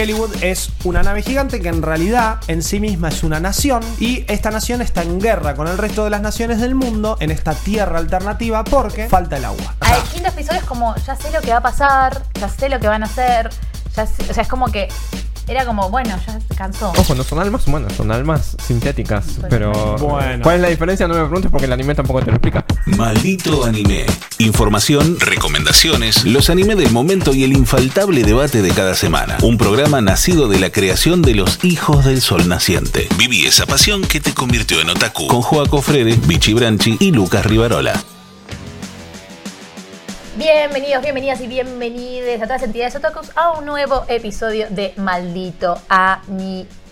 Hollywood es una nave gigante que en realidad en sí misma es una nación y esta nación está en guerra con el resto de las naciones del mundo en esta tierra alternativa porque falta el agua. Al quinto episodio es como, ya sé lo que va a pasar, ya sé lo que van a hacer, ya sé- o sea, es como que era como, bueno, ya se cansó. Ojo, no son almas humanas, son almas sintéticas. Pero. Bueno. ¿Cuál es la diferencia? No me preguntes porque el anime tampoco te lo explica. Maldito anime. Información, recomendaciones, los anime del momento y el infaltable debate de cada semana. Un programa nacido de la creación de los hijos del sol naciente. Viví esa pasión que te convirtió en otaku. Con Joaco Frere, Vichy Branchi y Lucas Rivarola. Bienvenidos, bienvenidas y bienvenidas a todas las entidades otakus a un nuevo episodio de Maldito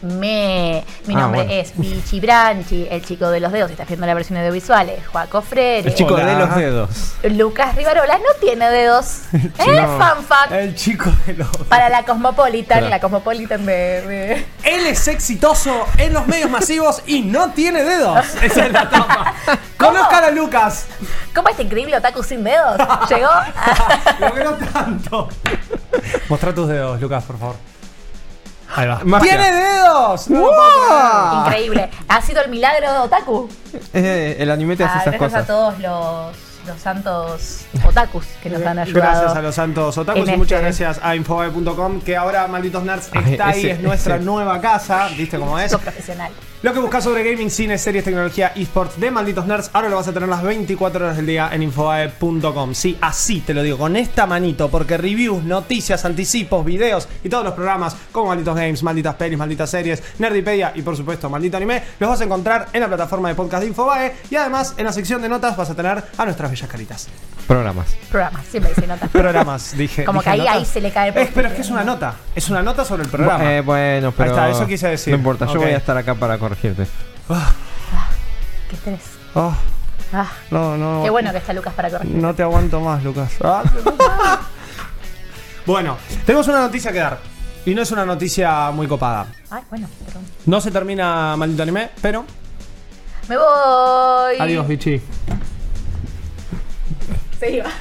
Anime. Mi Ah, nombre bueno. es Vichy Branchi, el chico de los dedos, si estás viendo la versión audiovisual, es Joaco Freire. El chico Hola. de los dedos. Lucas Rivarola no tiene dedos. ¿Eh? No. Fan fact. El chico de los... Para la Cosmopolitan, la Cosmopolitan de- de... Él es exitoso en los medios masivos y no tiene dedos. Esa es la tapa. Conozcan a Lucas. ¿Cómo este increíble otaku sin dedos? ¿Llegó? Logró tanto. Mostrá tus dedos, Lucas, por favor. Ahí va. Magia. ¡Tiene dedos! No creer. Increíble. Ha sido el milagro de otaku. Eh, el anime te hace Ah, esas gracias cosas. a todos los, los santos otakus que nos han ayudado. Gracias a los santos otakus y muchas este- gracias a Infobae.com que ahora Malditos Nerds Ay, está ahí, es nuestra ese. nueva casa, ¿viste cómo es? Profesional. Lo que buscas sobre gaming, cine, series, tecnología, esports de Malditos Nerds, ahora lo vas a tener las 24 horas del día en Infobae.com. Sí, así te lo digo, con esta manito, porque reviews, noticias, anticipos, videos y todos los programas como Malditos Games, Malditas Pelis, Malditas Series, Nerdipedia y por supuesto Maldito Anime, los vas a encontrar en la plataforma de podcast de Infobae y además en la sección de notas vas a tener a nuestras bellas caritas. Programas. Programa, siempre dice nota. Programas, dije. Como dije que ahí- notas. ahí se le cae el Es, pero es que es una nota, es una nota sobre el programa. Eh, bueno, pero. está, eso quise decir. No importa, yo voy a estar acá para corregirte. Qué estrés. Oh, Ah, no, no. qué bueno que está Lucas para corregir. No te aguanto más, Lucas. bueno, tenemos una noticia que dar. Y no es una noticia muy copada. Ay, bueno, perdón. No se termina maldito anime, pero. Me voy. Adiós, bichi. Se iba.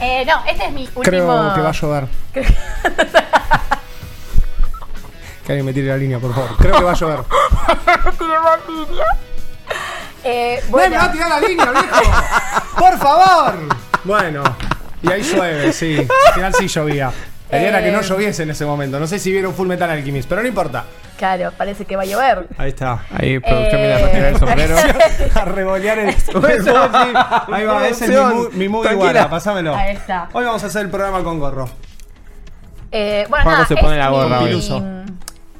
eh, no, este es mi último. Creo que va a llover. que alguien me tire la línea, por favor. Creo que va a llover. Eh, ¡No bueno, me va a tirar la línea, viejo! ¡Por favor! Bueno, y ahí llueve, sí. Al final sí llovía. La idea era que no Eh. lloviese en ese momento. No sé si vieron Full Metal Alchemist, pero no importa. claro, parece que va a llover. Ahí está. Ahí, producción, Eh, viene a retirar el sombrero. a revolear el. Ahí va, ese es mi, Tranquila. iguala, pasámelo. Ahí está. Hoy vamos a hacer el programa con gorro. Eh, bueno, nada, se pone es la gorra mi,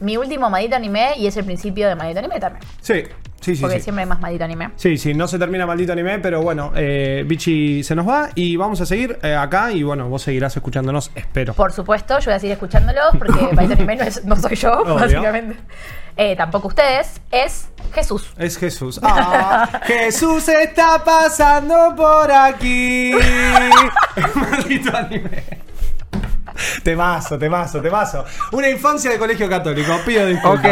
mi último maldito anime y es el principio de maldito anime también. Sí, sí, sí. porque Sí. siempre hay más maldito anime. Sí, sí, no se termina maldito anime, pero bueno, eh, Bichi se nos va y vamos a seguir eh, acá y bueno, vos seguirás escuchándonos, espero. Por supuesto, yo voy a seguir escuchándolo porque maldito anime no, es- no soy yo, Obvio. básicamente. Eh, tampoco ustedes, es Jesús. Es Jesús. Ah, Jesús está pasando por aquí. Maldito anime. Temazo, temazo, temazo. Una infancia de colegio católico, pido disculpas. Ok.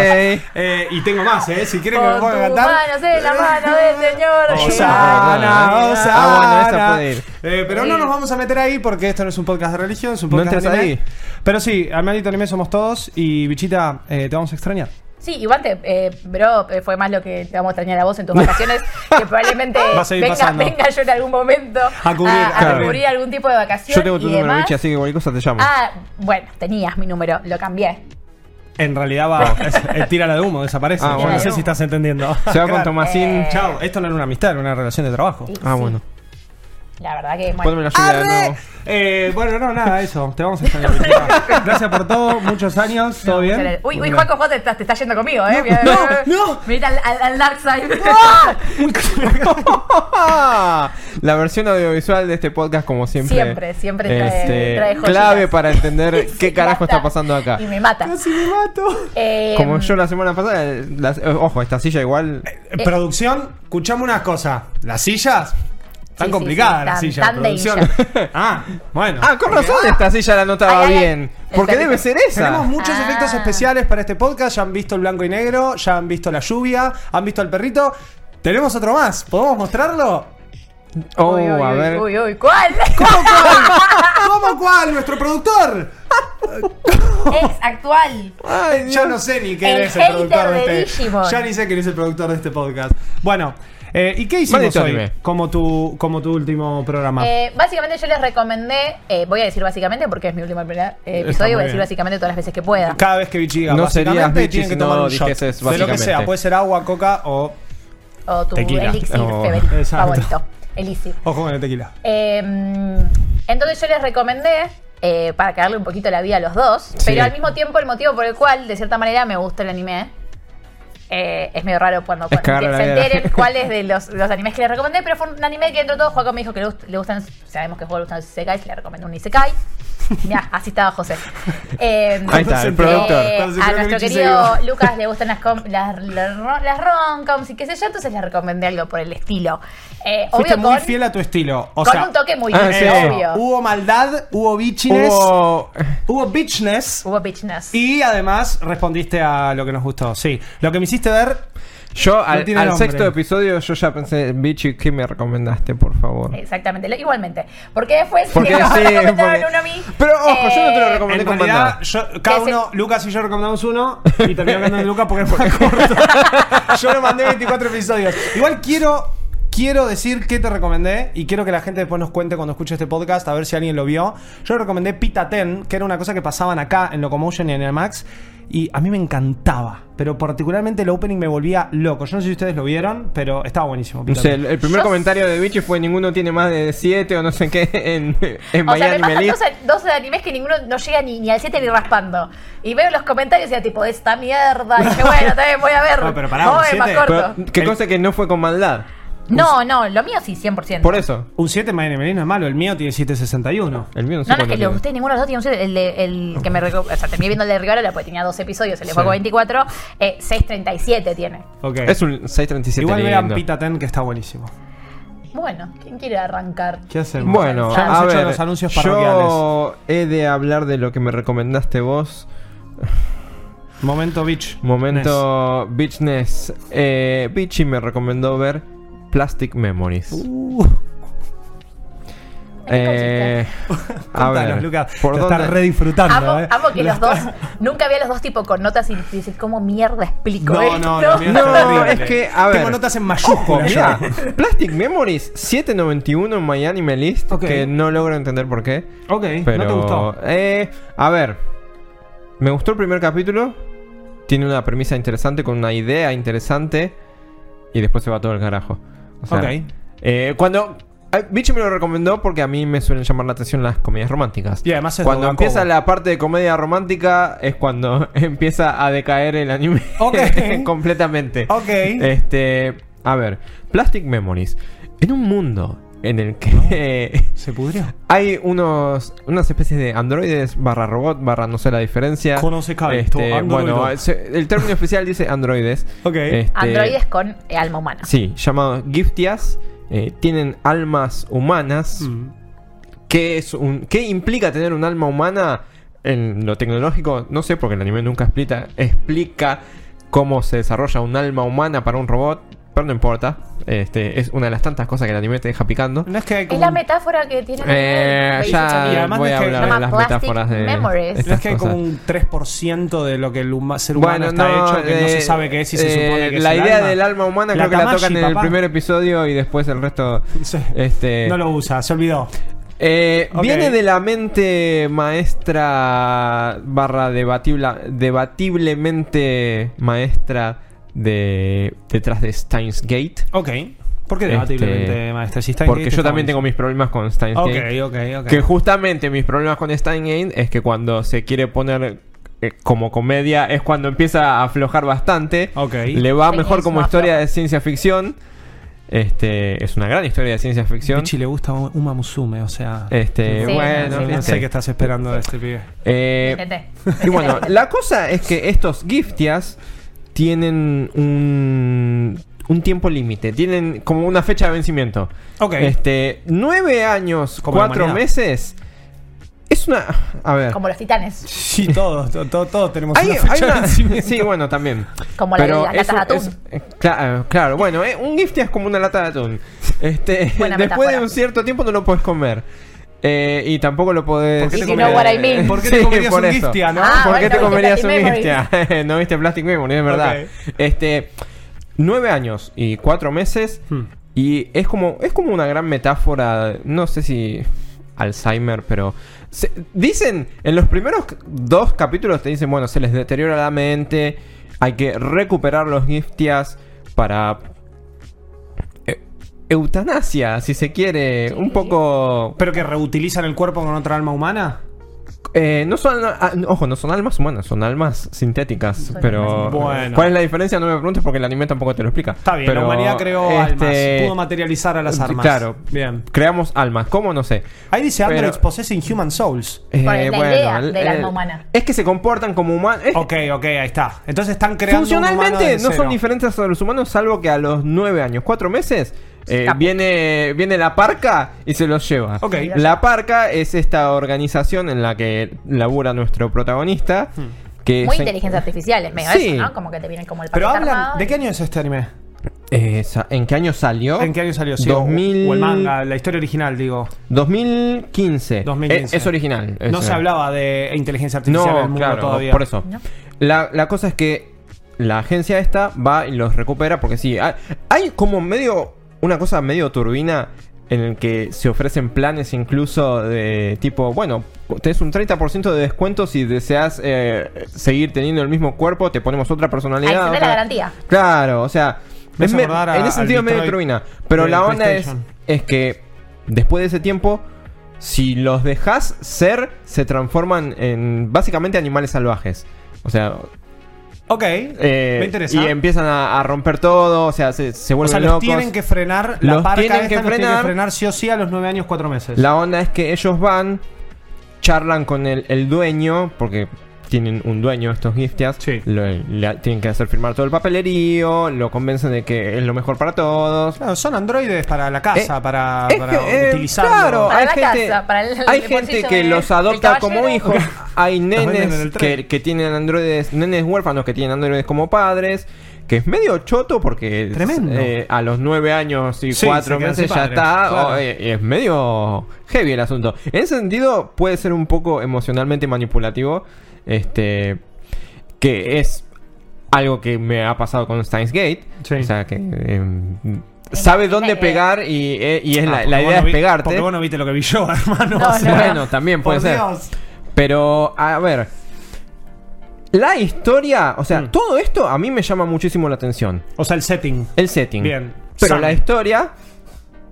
Eh, y tengo más, ¿eh? Si quieren que me tus cantar. manos en la mano del Señor. Osana, Ah, Osana. bueno, esa puede ir. Eh, pero no nos vamos a meter ahí porque esto no es un podcast de religión, es un No podcast entres de anime. ahí. Pero sí, al maldito anime somos todos y bichita, eh, te vamos a extrañar. Sí, igual te, eh, bro, eh, fue más lo que te vamos a extrañar a vos en tus vacaciones, que probablemente venga, venga yo en algún momento A cubrir, a, a claro. cubrir algún tipo de vacación. Yo tengo tu y número, demás. bichi, así que cualquier cosa te llamo. Ah, bueno, tenías mi número, lo cambié. En realidad va, es, es tírala de humo, desaparece. Ah, Yo bueno. no sé si estás entendiendo. Se va con. Tomasín. Eh, Chao, esto no era una amistad, era una relación de trabajo. Sí, ah, sí. bueno. La verdad que, bueno. Ponme la lluvia de nuevo. Eh, bueno, no, nada, eso. Te vamos a extrañar. Gracias por todo, muchos años, ¿todo bien? Uy, uy, Bueno. Juaco, Juan te, está- te está yendo conmigo, ¿eh? No, no. Mira al, al, al Dark Side. La versión audiovisual de este podcast, como siempre. Siempre, siempre trae- este, trae joyitas. clave para entender qué carajo está pasando acá. Y me mata. Casi me mato. Eh, Como yo la semana pasada, las- eh, ojo, esta silla igual. Eh, Producción, escuchame una cosa. Las sillas. Tan Sí, sí, complicadas sí, las tan- sillas. tan producción. ah, bueno. Ah, con razón esta silla la notaba Ay, ay, ay. bien. Porque debe ser esa. Tenemos muchos Ah. efectos especiales para este podcast. Ya han visto el blanco y negro, ya han visto la lluvia, han visto el perrito. Tenemos otro más. ¿Podemos mostrarlo? Oh, uy, uy, a ver. Uy, uy, ¿cuál? ¿Cómo cuál? ¿Cómo cuál? Nuestro productor. Ex actual. Ay, Yo no sé ni quién El es el productor de, de este. Digimon. Ya ni sé quién es el productor de este podcast. Bueno, eh, ¿y qué hicimos Maldito hoy anime. como tu, como tu último programa? Eh, básicamente yo les recomendé, eh, voy a decir básicamente porque es mi último primer, eh, episodio, voy a decir bien. básicamente todas las veces que pueda. Cada vez que Vichy diga No Vichy tienen que si tomar no un shot. De lo que básicamente. sea, puede ser agua, coca o O tu Tequila. elixir Oh, favorito. Elixir. ojo con el tequila. Eh, entonces yo les recomendé, eh, para que darle un poquito la vida a los dos, Sí. pero al mismo tiempo el motivo por el cual, de cierta manera, me gusta el anime. Eh, es medio raro cuando, cuando se enteren cuáles de los, los animes que les recomendé, pero fue un anime que dentro de todo Juaco me dijo que le, gust- le gustan, sabemos que Juaco le gustan los isekais, le recomendé un isekai. Mira, así estaba José. Eh, Ahí está, el productor. eh, se a nuestro querido. Lucas le gustan las, com- las, las, ro- las romcoms y qué sé yo, entonces le recomendé algo por el estilo. Eh, Fuiste obvio muy con, fiel a tu estilo. O con sea, un toque muy Ah, sí. obvio. hubo maldad, hubo bitchiness, hubo, Hubo... bitchness. Hubo bitchness. Y además respondiste a lo que nos gustó. Sí, lo que me hiciste ver. Yo al, tiene al nombre. sexto episodio yo ya pensé, Vichy, ¿qué me recomendaste, por favor? Exactamente, lo- igualmente. Porque después Porque me sí, recomendaron porque- uno a mí. Pero, ojo, yo no te lo Eh, recomendé. En con realidad, maldad. yo- cada Que uno, Lucas y yo recomendamos uno y terminó ganando Lucas porque es más corto. yo le mandé 24 episodios. Igual quiero. Quiero decir que te recomendé y quiero que la gente después nos cuente cuando escuche este podcast a ver si alguien lo vio. Yo le recomendé Pita Ten, que era una cosa que pasaban acá en Locomotion y en el Max. Y a mí me encantaba, pero particularmente el opening me volvía loco. Yo no sé si ustedes lo vieron, pero estaba buenísimo. No sé, el, el primer Yo- comentario de Vichy fue ninguno tiene más de 7 o no sé qué en, en O sea, me Miami pasan Melist. dos, dos animes que ninguno no llega ni, ni al 7 ni raspando. Y veo los comentarios y ya tipo, esta mierda. Y dije, bueno, también voy a ver. No, pero pará, Vamos un a ver más siete. corto. Pero, que El- cosa que no fue con maldad. No, no, lo mío sí, 100%. Por eso. Un 7 en Miami Melin no es malo, el mío tiene 761. El mío no sé No, no, es que le tiene. gusté ninguno de los dos. tiene un siete. El, de- el que me reco- O sea, terminé viendo el de Rivera porque tenía dos episodios. El de Sí. Juego 24. Eh, 6.37 tiene. Ok. Es un 637 Igual vean lindo. Pita Ten que está buenísimo. Bueno, ¿quién quiere arrancar? ¿Qué hacemos? Bueno, Ya hemos a hecho ver, los anuncios yo parroquiales. he de hablar de lo que me recomendaste vos. Momento Beach. Momento Bitchness. Eh, Bitchy me recomendó ver Plastic Memories. Uh, Eh, a ver, Lucas. ¿por lo dónde? estás re disfrutando, Amo, ¿eh? amo que Lo los dos. Nunca vi a los dos tipo con notas y decir, ¿cómo mierda explico No, esto? no, no, mira, No, es que, a ver. Tengo notas en mayúsculas. mirá, yo. Plastic Memories 791 en My Anime List, que no logro entender por qué. Ok, Pero, ¿no te gustó? eh, a ver, me gustó el primer capítulo. Tiene una premisa interesante, con una idea interesante. Y después se va todo el carajo. O sea, Ok. eh, cuando. eh, Bichi me lo recomendó porque a mí me suelen llamar la atención las comedias románticas. Y además es Cuando Dogan empieza Kobo. la parte de comedia romántica es cuando empieza a decaer el anime completamente. Ok. Este, a ver, Plastic Memories. En un mundo en el que Se pudrió. hay unos unas especies de androides barra robot barra no sé la diferencia. Conoce Este, bueno, el término oficial dice androides. Ok. Este, Androides con eh, alma humana. Sí, llamados Giftias. eh, tienen almas humanas. Mm. ¿Qué, es un, ¿Qué implica tener un alma humana en lo tecnológico? No sé, porque el anime nunca explica, explica cómo se desarrolla un alma humana para un robot, pero no importa. Este, es una de las tantas cosas que el anime te deja picando. No es que hay Es como la metáfora que tiene el Eh, anime, Y ya además voy no a es que- hablar Se de llama las metáforas de Memories. No es que hay como cosas. un 3% de lo que el huma- ser humano Bueno, está no, hecho que no se eh, sabe qué es y se eh, supone que es La el idea alma. del alma humana La creo que la tocan en el primer episodio y después el resto... Sí. Este, No lo usa, se olvidó. Eh. Viene de la mente maestra barra debatible, debatiblemente maestra de detrás de Steins Gate. Ok. ¿Por qué debatiblemente, Este, maestra? Si Porque Gate, yo también tengo mis problemas con Steins. Gate. Ok, ok, ok. Que justamente mis problemas con Steins Gate es que cuando se quiere poner eh, como comedia es cuando empieza a aflojar bastante. Ok. Le va mejor como historia de ciencia ficción. Este es una gran historia de ciencia ficción. Pichi le gusta Uma Musume, o sea. Este, Sí, bueno, sí, no sé qué estás esperando de este pibe. Eh, y bueno, la cosa es que estos giftias tienen un, un tiempo límite, tienen como una fecha de vencimiento. Ok. Este, nueve años, Como cuatro humanidad. meses. Es una. A ver. Como los titanes. Sí, todos, to- to- todos tenemos Hay, una fecha hay de una- vencimiento. sí, bueno, también. Como la las es latas de un- atún. es- eh, claro, claro, bueno, eh, un giftia es como una lata de atún. Este, Buena después metáfora. de un cierto tiempo no lo puedes comer. Eh, y tampoco lo podés. ¿Por qué te eh, mean. ¿Por qué te sí, comerías por un. Giftia, no? Ah, ¿Por bueno, qué te viste comerías un Plastic Giftia? no viste Plastic Memory, es verdad. Este. Nueve años y cuatro meses. Hmm. Y es como. Es como una gran metáfora. No sé si. Alzheimer, pero. se- dicen. En los primeros dos capítulos te dicen, bueno, se les deteriora la mente. Hay que recuperar los giftias para. Eh, Eutanasia, si se quiere. Un poco. ¿Pero que reutilizan el cuerpo con otra alma humana? Eh, no son, ah, ojo, no son almas humanas, son almas sintéticas. Son pero, almas Bueno. ¿cuál es la diferencia? No me preguntes porque el anime tampoco te lo explica. Está bien, Pero, la humanidad creó este, almas. Pudo materializar a las armas. Claro, Bien. creamos almas. ¿Cómo? No sé. Ahí dice Pero- Androids possessing human souls. Eh, la idea del alma humana. Es que se comportan como humanos. es- Ok, ok, ahí está. Entonces están creando un humano Funcionalmente desde no cero. son diferentes a los humanos, salvo que a los nueve años, cuatro meses, eh, viene, viene la parca y se los lleva. La parca es esta organización en la que labura nuestro protagonista. Que Muy se- inteligencia artificial, es medio Sí. eso, ¿no? Como que te vienen como el Pero hablan. ¿De qué año es este anime? Eh, ¿En qué año salió? ¿En qué año salió? Sí, o- 2000... O el manga, la historia original, digo. 2015. 2015. Eh, Es, original. No se hablaba de inteligencia artificial en el No, mundo claro, todavía. por eso. ¿No? La, la cosa es que la agencia esta va y los recupera porque sí, hay, hay como medio, una cosa medio turbina en el que se ofrecen planes incluso de tipo, bueno, tenés un 30% de descuento si deseas eh, seguir teniendo el mismo cuerpo, te ponemos otra personalidad. Ahí la garantía. Claro, o sea, Me es hace me- acordar a- en ese sentido medio turbina. Pero la onda es, es que después de ese tiempo, si los dejas ser, se transforman en básicamente animales salvajes. O sea, Ok, eh, me interesa. y empiezan a, a romper todo, o sea, se, se o vuelven sea, los locos. tienen que frenar. La Los parca tienen esta que los tiene que frenar. frenar sí o sí a los 9 años, 4 meses. La onda es que ellos van, charlan con el, el dueño, porque tienen un dueño estos giftias, Sí. lo- le tienen que hacer firmar todo el papelerío, lo convencen de que es lo mejor para todos. Claro, son androides para la casa, Eh, para, para que, eh, utilizarlo. claro, Para hay la gente, casa, para el- hay el gente que los adopta como hijos. Hay nenes que, que tienen androides, nenes huérfanos que tienen androides como padres. Que es medio choto porque Tremendo. eh, a los nueve años y Sí, cuatro meses ya está. claro. eh, es medio heavy el asunto. En ese sentido, puede ser un poco emocionalmente manipulativo. Este. Que es algo que me ha pasado con Steins Gate. Sí. O sea que. em, sabe dónde pegar y, eh, y es Ah, la, idea no es pegarte. Porque vos no viste lo que vi yo, hermano. No, o sea, no. Bueno, también puede por ser. Dios. Pero, a ver. La historia, o sea, Mm. todo esto a mí me llama muchísimo la atención. O sea, el setting. El setting. Bien. Pero Sam. la historia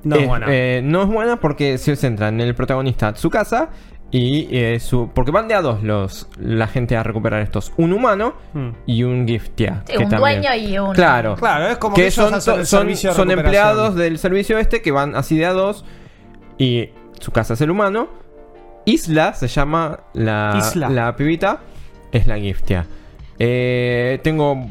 No es es- buena. eh, no es buena porque se centra en el protagonista Tsukasa y eh, su. Porque van de a dos los, la gente a recuperar estos: un humano Hmm. y un giftia. Sí, un dueño y un- Claro. Claro, es como que, que ellos son, son, son empleados del servicio este que van así de a dos y su casa es el humano. Isla se llama la, Isla. la pibita, es la giftia. Eh, tengo...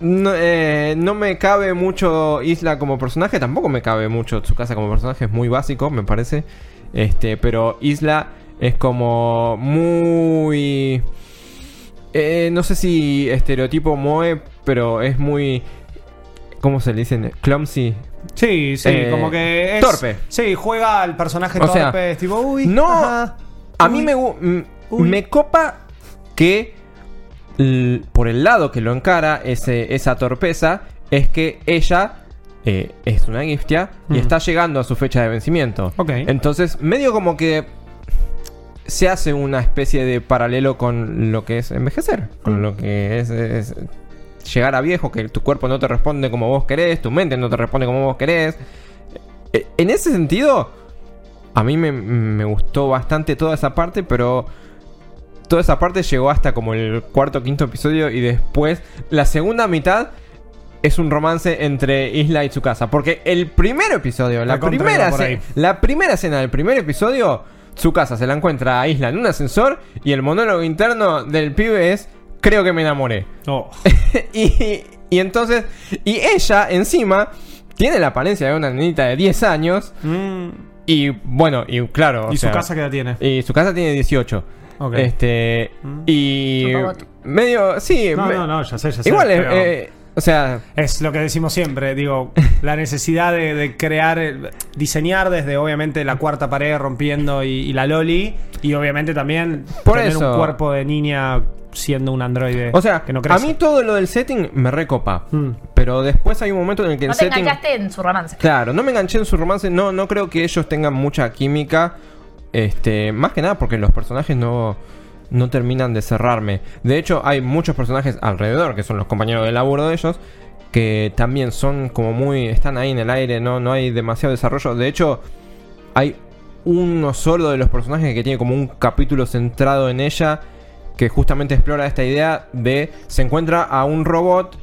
No, eh, no me cabe mucho Isla como personaje, tampoco me cabe mucho su casa como personaje, es muy básico, me parece. Este, pero Isla es como muy... eh, no sé si estereotipo Moe, pero es muy... ¿Cómo se le dicen? Clumsy. Sí, sí, Eh, como que es. torpe. Sí, juega al personaje O sea, torpe. es tipo, uy. no, ajá, A uy. mí me, Uy. me copa que por el lado que lo encara ese, esa torpeza es que ella eh, es una giftia y Mm. está llegando a su fecha de vencimiento. Entonces, medio como que se hace una especie de paralelo con lo que es envejecer, con Mm. lo que es, es llegar a viejo, que tu cuerpo no te responde como vos querés, tu mente no te responde como vos querés. Eh, En ese sentido, a mí me, me gustó bastante toda esa parte, pero toda esa parte llegó hasta como el cuarto o quinto episodio y después la segunda mitad es un romance entre Isla y Tsukasa. Porque el primer episodio, la Recontra primera, la primera escena del primer episodio, Tsukasa se la encuentra a Isla en un ascensor y el monólogo interno del pibe es, creo que me enamoré. Oh. y, y entonces, y ella encima tiene la apariencia de una nenita de 10 años Mm. y bueno, y claro. o ¿Y su sea, casa qué edad tiene? y su casa tiene 18. Ok. Este. Mm. Y. Medio. Sí. No, me- no, no, ya sé, ya sé. Igual es, pero- eh, O sea, Es lo que decimos siempre, digo, la necesidad de, de crear, eh, diseñar desde obviamente la cuarta pared rompiendo y, y la loli, y obviamente también Por tener eso. un cuerpo de niña siendo un androide o sea que no a crece. mí todo lo del setting me recopa. Mm. Pero después hay un momento en el que No el te setting. enganchaste en su romance. Claro, no me enganché en su romance. No, no creo que ellos tengan mucha química. Este, más que nada porque los personajes no, no terminan de cerrarme. De hecho, hay muchos personajes alrededor, que son los compañeros de laburo de ellos, que también son como muy. están ahí en el aire, no, no hay demasiado desarrollo. De hecho, hay uno solo de los personajes que tiene como un capítulo centrado en ella. Que justamente explora esta idea de. Se encuentra a un robot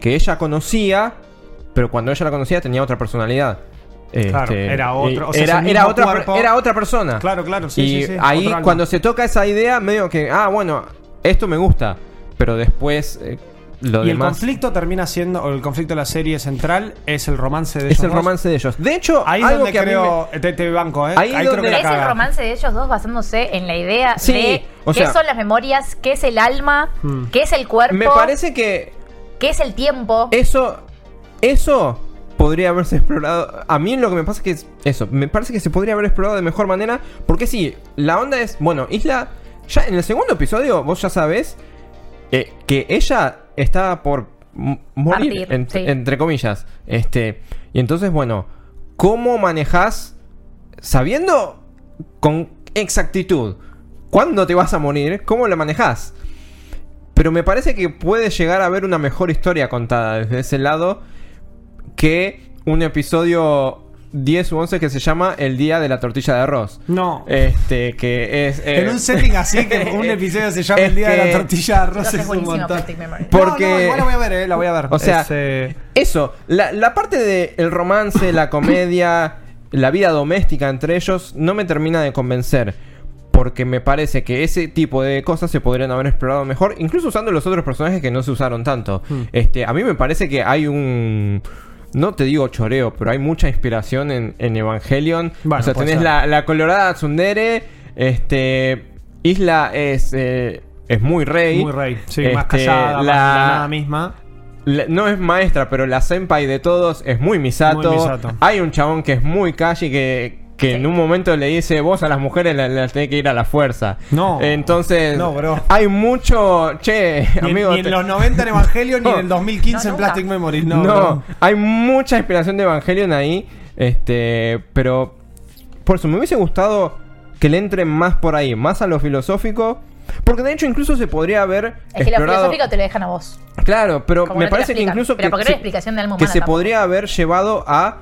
que ella conocía. Pero cuando ella la conocía tenía otra personalidad. Claro, Este, era otro- o sea, era, es el otra, cuerpo. era otra persona. Claro, claro, sí, y sí, sí, ahí otro cuando se toca esa idea, medio que, ah, bueno, esto me gusta. Pero después eh, lo y el conflicto termina siendo, o el conflicto de la serie central es el romance de es ellos el dos. romance de ellos. De hecho, Ahí algo donde que creo, te, te banco, ¿eh? Ahí Ahí, creo donde- que la Es el romance de ellos dos basándose en la idea Sí, de o qué son las memorias, qué es el alma, Hmm. qué es el cuerpo, me parece que qué es el tiempo. Eso, eso podría haberse explorado. A mí lo que me pasa es que es eso. Me parece que se podría haber explorado de mejor manera. Porque sí, la onda es. Bueno, Isla. Ya en el segundo episodio, vos ya sabés eh, que ella está por morir, Partir, en- sí. entre comillas. Este. Y entonces, bueno, ¿cómo manejás sabiendo con exactitud cuándo te vas a morir? ¿Cómo la manejás? Pero me parece que puede llegar a haber una mejor historia contada desde ese lado que un episodio 10 u 11 que se llama El Día de la Tortilla de Arroz. No. Este, que es... eh, en un setting así que un episodio se llama El Día de la Tortilla de Arroz es un montón. No, Porque- no, igual la voy a ver, eh, la voy a ver. O sea, Es, eh, Eso, la, la parte de el romance, la comedia, la vida doméstica entre ellos no me termina de convencer. Porque me parece que ese tipo de cosas se podrían haber explorado mejor, incluso usando los otros personajes que no se usaron tanto. Hmm. Este, a mí me parece que hay un. No te digo choreo, pero hay mucha inspiración en, en Evangelion. Bueno, o sea, puede tenés la, la colorada Tsundere. Este. Isla es. eh, es muy rey. muy rey. Sí, más Este, callada, más la- la nada misma. la- no es maestra, pero la senpai de todos es muy Misato. Muy Misato. Hay un chabón que es muy calle que, que Sí. en un momento le dice, vos a las mujeres las la tenés que ir a la fuerza. No. Entonces, No, bro. hay mucho... Che, Ni, amigo... ni en te- los 90 en Evangelion, ni No. en el 2015 No, en. Plastic Memories. No, No, bro. hay mucha inspiración de Evangelion ahí. Este, pero... Por eso, me hubiese gustado que le entren más por ahí, más a lo filosófico. Porque de hecho incluso se podría haber Es que lo filosófico te lo dejan a vos. Claro, pero Como me no parece que incluso Pero que, porque no se, hay explicación de alma que se tampoco. podría haber llevado a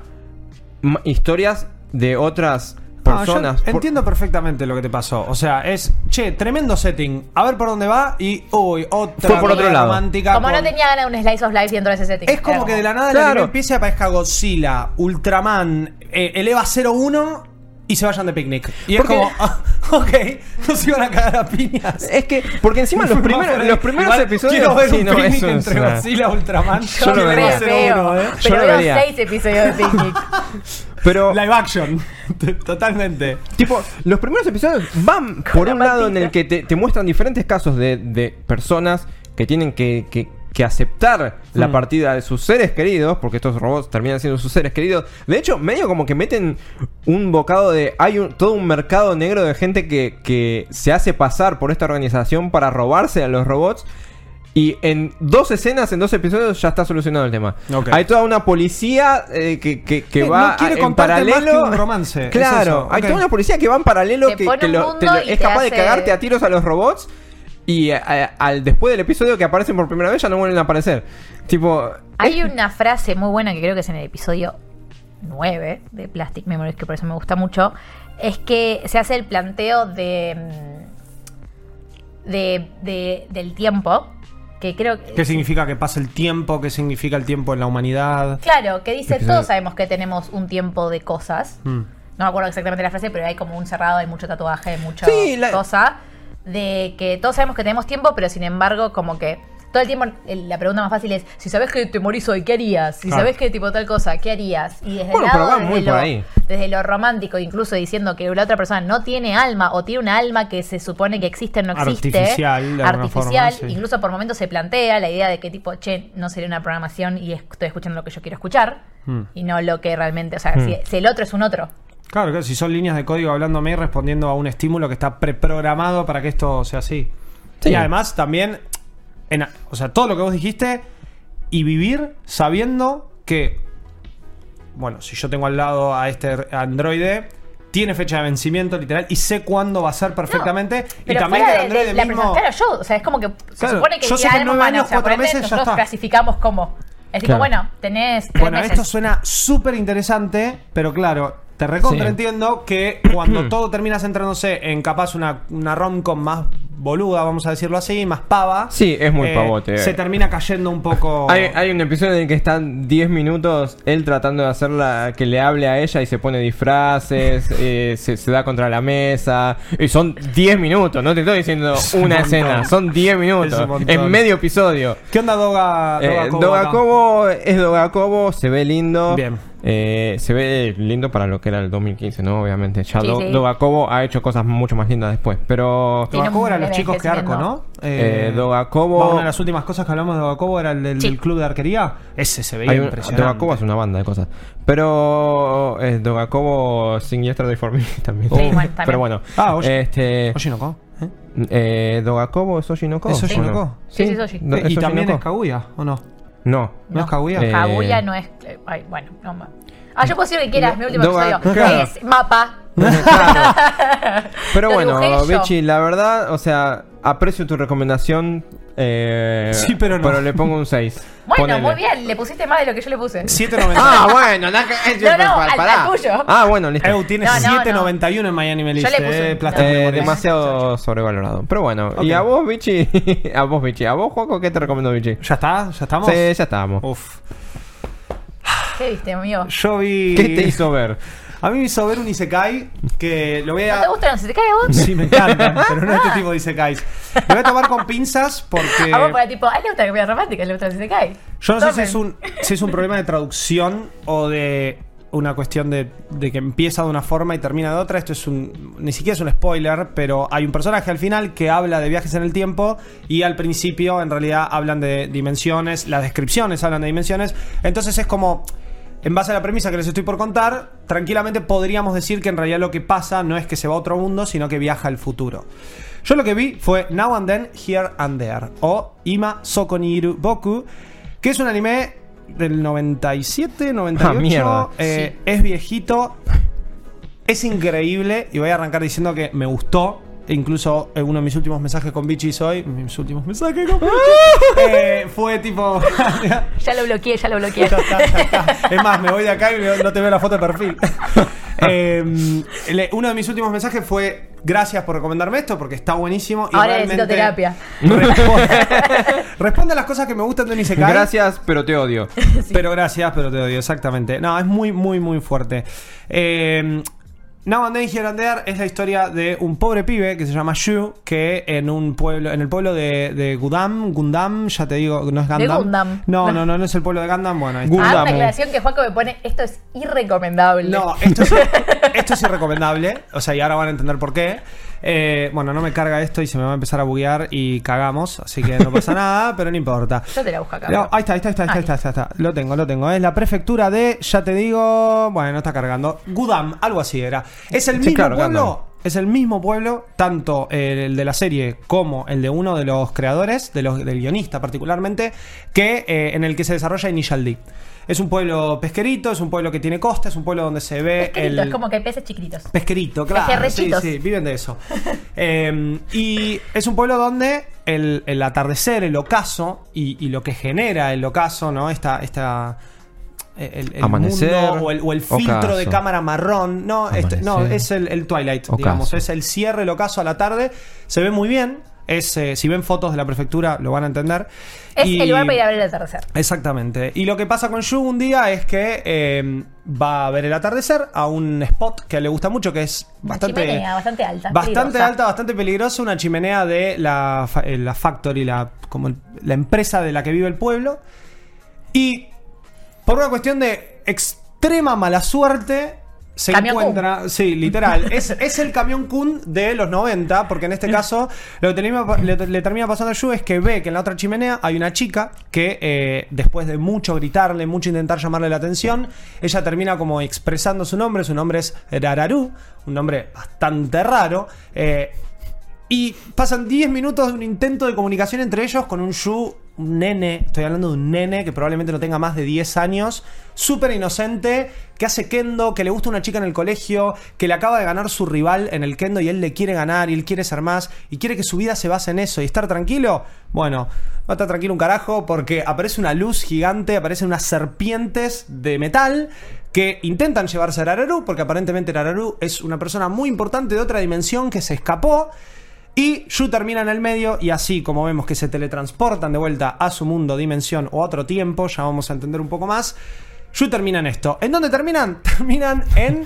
historias de otras No, yo personas. Entiendo perfectamente lo que te pasó. O sea, es, che, tremendo setting. A ver por dónde va y, uy, otra Fue por otro lado. romántica. Como no tenía ganas de un slice of life dentro de ese setting. Es como que de la nada Claro. anime empiece a aparezca Godzilla, Ultraman, eh, el EVA 01 y se vayan de picnic. Y Porque- es como, ah, ok, nos iban a cagar a piñas. Es que, porque encima los primeros, los primeros Igual, episodios. Quiero ver sí, un no, picnic entre Godzilla Ultraman. Yo vería. ver 01, eh. Yo Pero lo veo vería. seis episodios de Picnic. Pero, Live action. Totalmente. tipo, los primeros episodios van por un lado en patita. el que te, te muestran diferentes casos de, de personas que tienen que, que- que aceptar la Hmm. partida de sus seres queridos, porque estos robots terminan siendo sus seres queridos. De hecho, medio como que meten un bocado de. Hay un, todo un mercado negro de gente que, que se hace pasar por esta organización para robarse a los robots. Y en dos escenas, en dos episodios, ya está solucionado el tema. Hay toda una policía eh, que, que- que Eh, va no quiere a- en contarte más paralelo. que un romance, es Claro, eso, hay toda una policía que va en paralelo Te que, lo- te lo- es te capaz de cagarte a tiros a los robots. Y a- a- al después del episodio que aparecen por primera vez ya no vuelven a aparecer. Tipo. Hay una frase muy buena que creo que es en el episodio 9 de Plastic Memories, que por eso me gusta mucho. Es que se hace el planteo de. mm, de, de- del tiempo. Que creo que. ¿Qué significa que pasa el tiempo? ¿Qué significa el tiempo en la humanidad? Claro, que dice: todos sabemos que tenemos un tiempo de cosas. Mm. No me acuerdo exactamente la frase, pero hay como un cerrado, hay mucho tatuaje, mucha Sí, la- cosa. De que todos sabemos que tenemos tiempo, pero sin embargo, como que todo el tiempo la pregunta más fácil es, si sabes que te morís hoy, ¿qué harías? Si Claro. sabes que tipo tal cosa, ¿qué harías? Y desde Bueno, el pero lado, va muy desde, lo, ahí. desde lo romántico, incluso diciendo que la otra persona no tiene alma o tiene un alma que se supone que existe o no existe. Artificial, de artificial, forma, sí. incluso por momentos se plantea la idea de que tipo, che, no sería una programación y estoy escuchando lo que yo quiero escuchar Hmm. y no lo que realmente, o sea, Hmm. si, si el otro es un otro. Claro, claro, si son líneas de código hablándome y respondiendo a un estímulo que está preprogramado para que esto sea así. Sí. Y además también, en, o sea, todo lo que vos dijiste y vivir sabiendo que, bueno, si yo tengo al lado a este androide, tiene fecha de vencimiento literal y sé cuándo va a ser perfectamente. y Pero también que el de, de androide la mismo... claro, yo, o sea, es como que se Claro, supone que yo sé que nueve años, o sea, cuatro meses ya nosotros está. clasificamos como. Es tipo, Claro. bueno, tenés tres Bueno, meses. esto suena súper interesante, pero claro, te recontra Sí. entiendo que cuando todo termina centrándose en capaz una, una rom-com más boluda, vamos a decirlo así, más pava. Sí, es muy pavote. Se termina cayendo un poco. Hay, hay un episodio en el que están 10 minutos él tratando de hacerla que le hable a ella y se pone disfraces, eh, se, se da contra la mesa. Y son 10 minutos, no te estoy diciendo un una escena, son 10 Es minutos. En medio episodio. ¿Qué onda Doga, Doga Eh, Kobo? Dogakobo es Dogakobo, se ve lindo. Bien. Eh, se ve lindo para lo que era el 2015, ¿no? Obviamente. Ya Sí, Do- sí. Dogakobo ha hecho cosas mucho más lindas después. Pero. Tiene Doga Kobo un eran los chicos que arco. ¿no? Eh, Doga Kobo- bueno, Una de las últimas cosas que hablamos de Doga Kobo era el del, Sí. del club de arquería. Ese se veía un, impresionante. Dogakobo es una banda de cosas. Pero eh, Dogakobo sin Yesterday for Me también. Sí, bueno, también. Pero bueno. Ah, oye. este, Oshinoko, ¿eh? eh, Dogakobo es Oshinoko. ¿Es Oshinoko? Sí, sí, es Oshi. No, Eh, ¿Y también Oshinoko? es Kaguya o no? No. ¿No, es Kaguya? Eh, Kaguya no es. eh, Ay, bueno, no más. Ah, yo puedo decir lo que quieras, mi último Doga- episodio. claro. Es mapa. Claro. Pero bueno. Bichi, la verdad, o sea, aprecio tu recomendación. Eh, Sí, pero no. le pongo un 6. Bueno, muy bien, le pusiste más de lo que yo le puse. 7.90. Ah, bueno, No, no, pa- al- pará. al tuyo. Ah, bueno, listo. Eu tiene No, no, 7.91 en Miami Melissa. Yo le puse eh, Eh, demasiado sobrevalorado. Pero bueno, y Ok. a vos, Bichi, a vos, Bichi, a vos, Juaco, ¿qué te recomiendo, Bichi? ¿Ya está? ¿Ya estamos? Sí, ya estamos. Uf. ¿Qué viste, amigo? Yo vi. ¿Qué te hizo ver? A mí me hizo ver un Isekai que lo voy ¿No a. te gusta? ¿Se te cae a vos? Sí, me encantan, pero no este tipo de Isekais. Lo voy a tomar con pinzas porque. A vos para tipo, a él le gusta la comida romántica, le gusta te cae. Yo no sé si es, un, si es un problema de traducción o de una cuestión de, de que empieza de una forma y termina de otra. Esto es un. Ni siquiera es un spoiler, pero hay un personaje al final que habla de viajes en el tiempo y al principio en realidad hablan de dimensiones, las descripciones hablan de dimensiones. Entonces es como. En base a la premisa que les estoy por contar, tranquilamente podríamos decir que en realidad lo que pasa no es que se va a otro mundo, sino que viaja al futuro. Yo lo que vi fue Now and Then, Here and There, o Ima Sokoniru Boku, que es un anime del 97, 98. Ah, eh, Es viejito, es increíble, y voy a arrancar diciendo que me gustó. E Incluso en uno de mis últimos mensajes con Bichis hoy, mis últimos mensajes con Bichis, eh, fue tipo. Ya lo bloqueé, ya lo bloqueé. Ya está, ya está. Es más, me voy de acá y me- no te veo la foto de perfil. Eh, le- uno de mis últimos mensajes fue gracias por recomendarme esto porque está buenísimo. Y Ahora necesito terapia. Responde, responde a las cosas que me gustan de un Isekai. Gracias, pero te odio. Pero gracias, pero te odio, exactamente. No, es muy, muy, muy fuerte. Eh, Now and Then Here and There es la historia de un pobre pibe que se llama Shu, que en un pueblo, en el pueblo de, de Gundam, Gundam, ya te digo, no es De Gundam. No, no, no, no es el pueblo de Gundam. Bueno, ahí está. Gundam. Ah, una aclaración que Juaco me pone, esto es irrecomendable. No, esto es, esto es irrecomendable. O sea, y ahora van a entender por qué. Eh, bueno, no me carga esto y se me va a empezar a buguear y cagamos. Así que no pasa nada, pero no importa. Yo te la busco acá. No, ahí está, ahí está, ahí está, ahí está, ahí está. Lo tengo, lo tengo. Es la prefectura de, ya te digo, bueno, no está cargando. Gudam, algo así era. Es el Sí, mismo claro, pueblo. Es el mismo pueblo, tanto el de la serie como el de uno de los creadores, de los, del guionista particularmente, que eh, en el que se desarrolla Initial D. Es un pueblo pesquerito, es un pueblo que tiene costa, es un pueblo donde se ve Pesquerito, el... es como que hay peces chiquititos. Pesquerito, claro. Sí, sí, viven de eso. Eh, y es un pueblo donde el, el atardecer, el ocaso y, y lo que genera el ocaso, ¿no? Esta. esta el, el Amanecer, mundo o el, o el filtro ocaso. de cámara marrón. No, este- no es el, el Twilight, Ocaso. digamos. Es el cierre, el ocaso a la tarde. Se ve muy bien. Es, eh, si ven fotos de la prefectura, lo van a entender. Es Y- el lugar para ir a ver el atardecer. Exactamente. Y lo que pasa con Yu un día es que eh, va a ver el atardecer a un spot que le gusta mucho, que es Una bastante. chimenea bastante alta, Bastante peligrosa. alta, bastante peligrosa. Una chimenea de la, eh, la factory, la, como el- la empresa de la que vive el pueblo. Y por una cuestión de extrema mala suerte. Se Camión encuentra, sí, literal, es, es el camión Kun de los 90, porque en este caso lo que termina- le, le termina pasando a Yu es que ve que en la otra chimenea hay una chica que eh, después de mucho gritarle, mucho intentar llamarle la atención, ella termina como expresando su nombre, su nombre es Rararu, un nombre bastante raro, eh, y pasan 10 minutos de un intento de comunicación entre ellos con un Yu, un nene, estoy hablando de un nene que probablemente no tenga más de 10 años, súper inocente, que hace kendo, que le gusta una chica en el colegio, que le acaba de ganar su rival en el kendo y él le quiere ganar y él quiere ser más y quiere que su vida se base en eso y estar tranquilo. Bueno, a estar tranquilo un carajo porque aparece una luz gigante, aparecen unas serpientes de metal que intentan llevarse a Rararu, porque aparentemente Rararu es una persona muy importante de otra dimensión que se escapó. Y Yu termina en el medio y así como vemos que se teletransportan de vuelta a su mundo, dimensión o otro tiempo, ya vamos a entender un poco más, Yu termina en esto. ¿En dónde terminan? Terminan en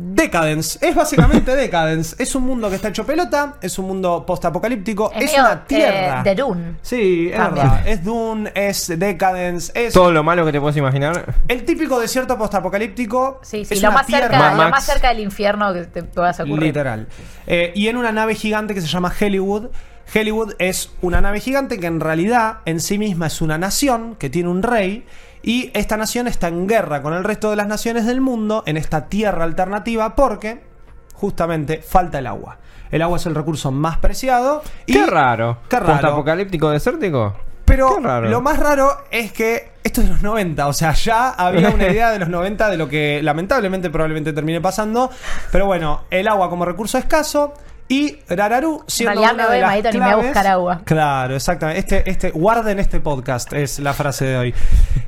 Decadence. Es básicamente Decadence. Es un mundo que está hecho pelota, es un mundo post-apocalíptico, es, medio, una tierra. eh, de Dune. Sí, es También. verdad. Es Dune, es Decadence, es Todo lo malo que te puedes imaginar. el típico desierto postapocalíptico. Sí, sí, es lo una más, cerca, tierra- Mad lo Max. más cerca del infierno que te puedas ocurrir. Literal. Eh, y en una nave gigante que se llama Hollywood. Hollywood es una nave gigante que en realidad en sí misma es una nación que tiene un rey. Y esta nación está en guerra con el resto de las naciones del mundo en esta tierra alternativa porque justamente falta el agua. El agua es el recurso más preciado. Y Qué raro. Qué raro. apocalíptico desértico? Pero lo más raro es que esto es de los 90, o sea, ya había una idea de los 90 de lo que lamentablemente probablemente termine pasando. Pero bueno, el agua como recurso escaso y Rararu siendo realidad una me voy de las ni me voy a claves- buscar agua. Claro, exactamente. Este, este, guarden este podcast, es la frase de hoy.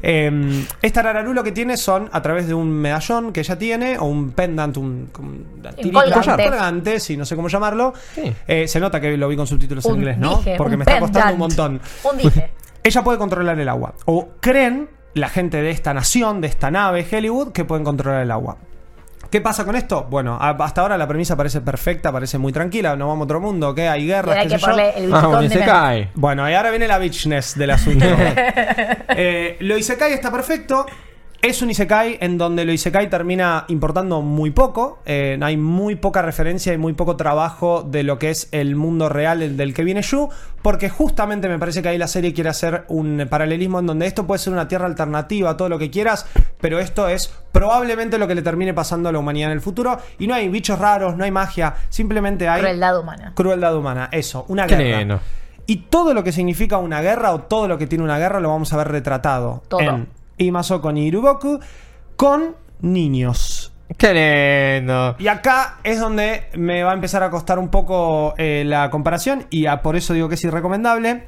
Eh, esta Rararu lo que tiene son, a través de un medallón que ella tiene, o un pendant, un, un colgante. sí, no sé cómo llamarlo. Sí. Eh, se nota que lo vi con subtítulos en Un inglés, ¿no? dije, Porque me está costando un montón. Un dije. Ella puede controlar el agua. O creen la gente de esta nación, de esta nave Hollywood, que pueden controlar el agua. ¿Qué pasa con esto? Bueno, a- hasta ahora la premisa parece perfecta, parece muy tranquila. No vamos a otro mundo, que hay guerras, hay qué que sé yo. ponerle el Ah, de Isekai. Bueno, y ahora viene la bitchness del asunto. Eh, lo Isekai está perfecto. Es un Isekai en donde lo Isekai termina importando muy poco. Eh, hay muy poca referencia y muy poco trabajo de lo que es el mundo real el del que viene Yu. Porque justamente me parece que ahí la serie quiere hacer un paralelismo en donde esto puede ser una tierra alternativa, todo lo que quieras. Pero esto es probablemente lo que le termine pasando a la humanidad en el futuro. Y no hay bichos raros, no hay magia. Simplemente hay Crueldad humana. crueldad humana. Eso, una guerra. Y todo lo que significa una guerra o todo lo que tiene una guerra lo vamos a ver retratado Todo. en Imasoko ni Iruboku con niños. Qué lindo. Y acá es donde me va a empezar a costar un poco eh, la comparación y a- por eso digo que es irrecomendable.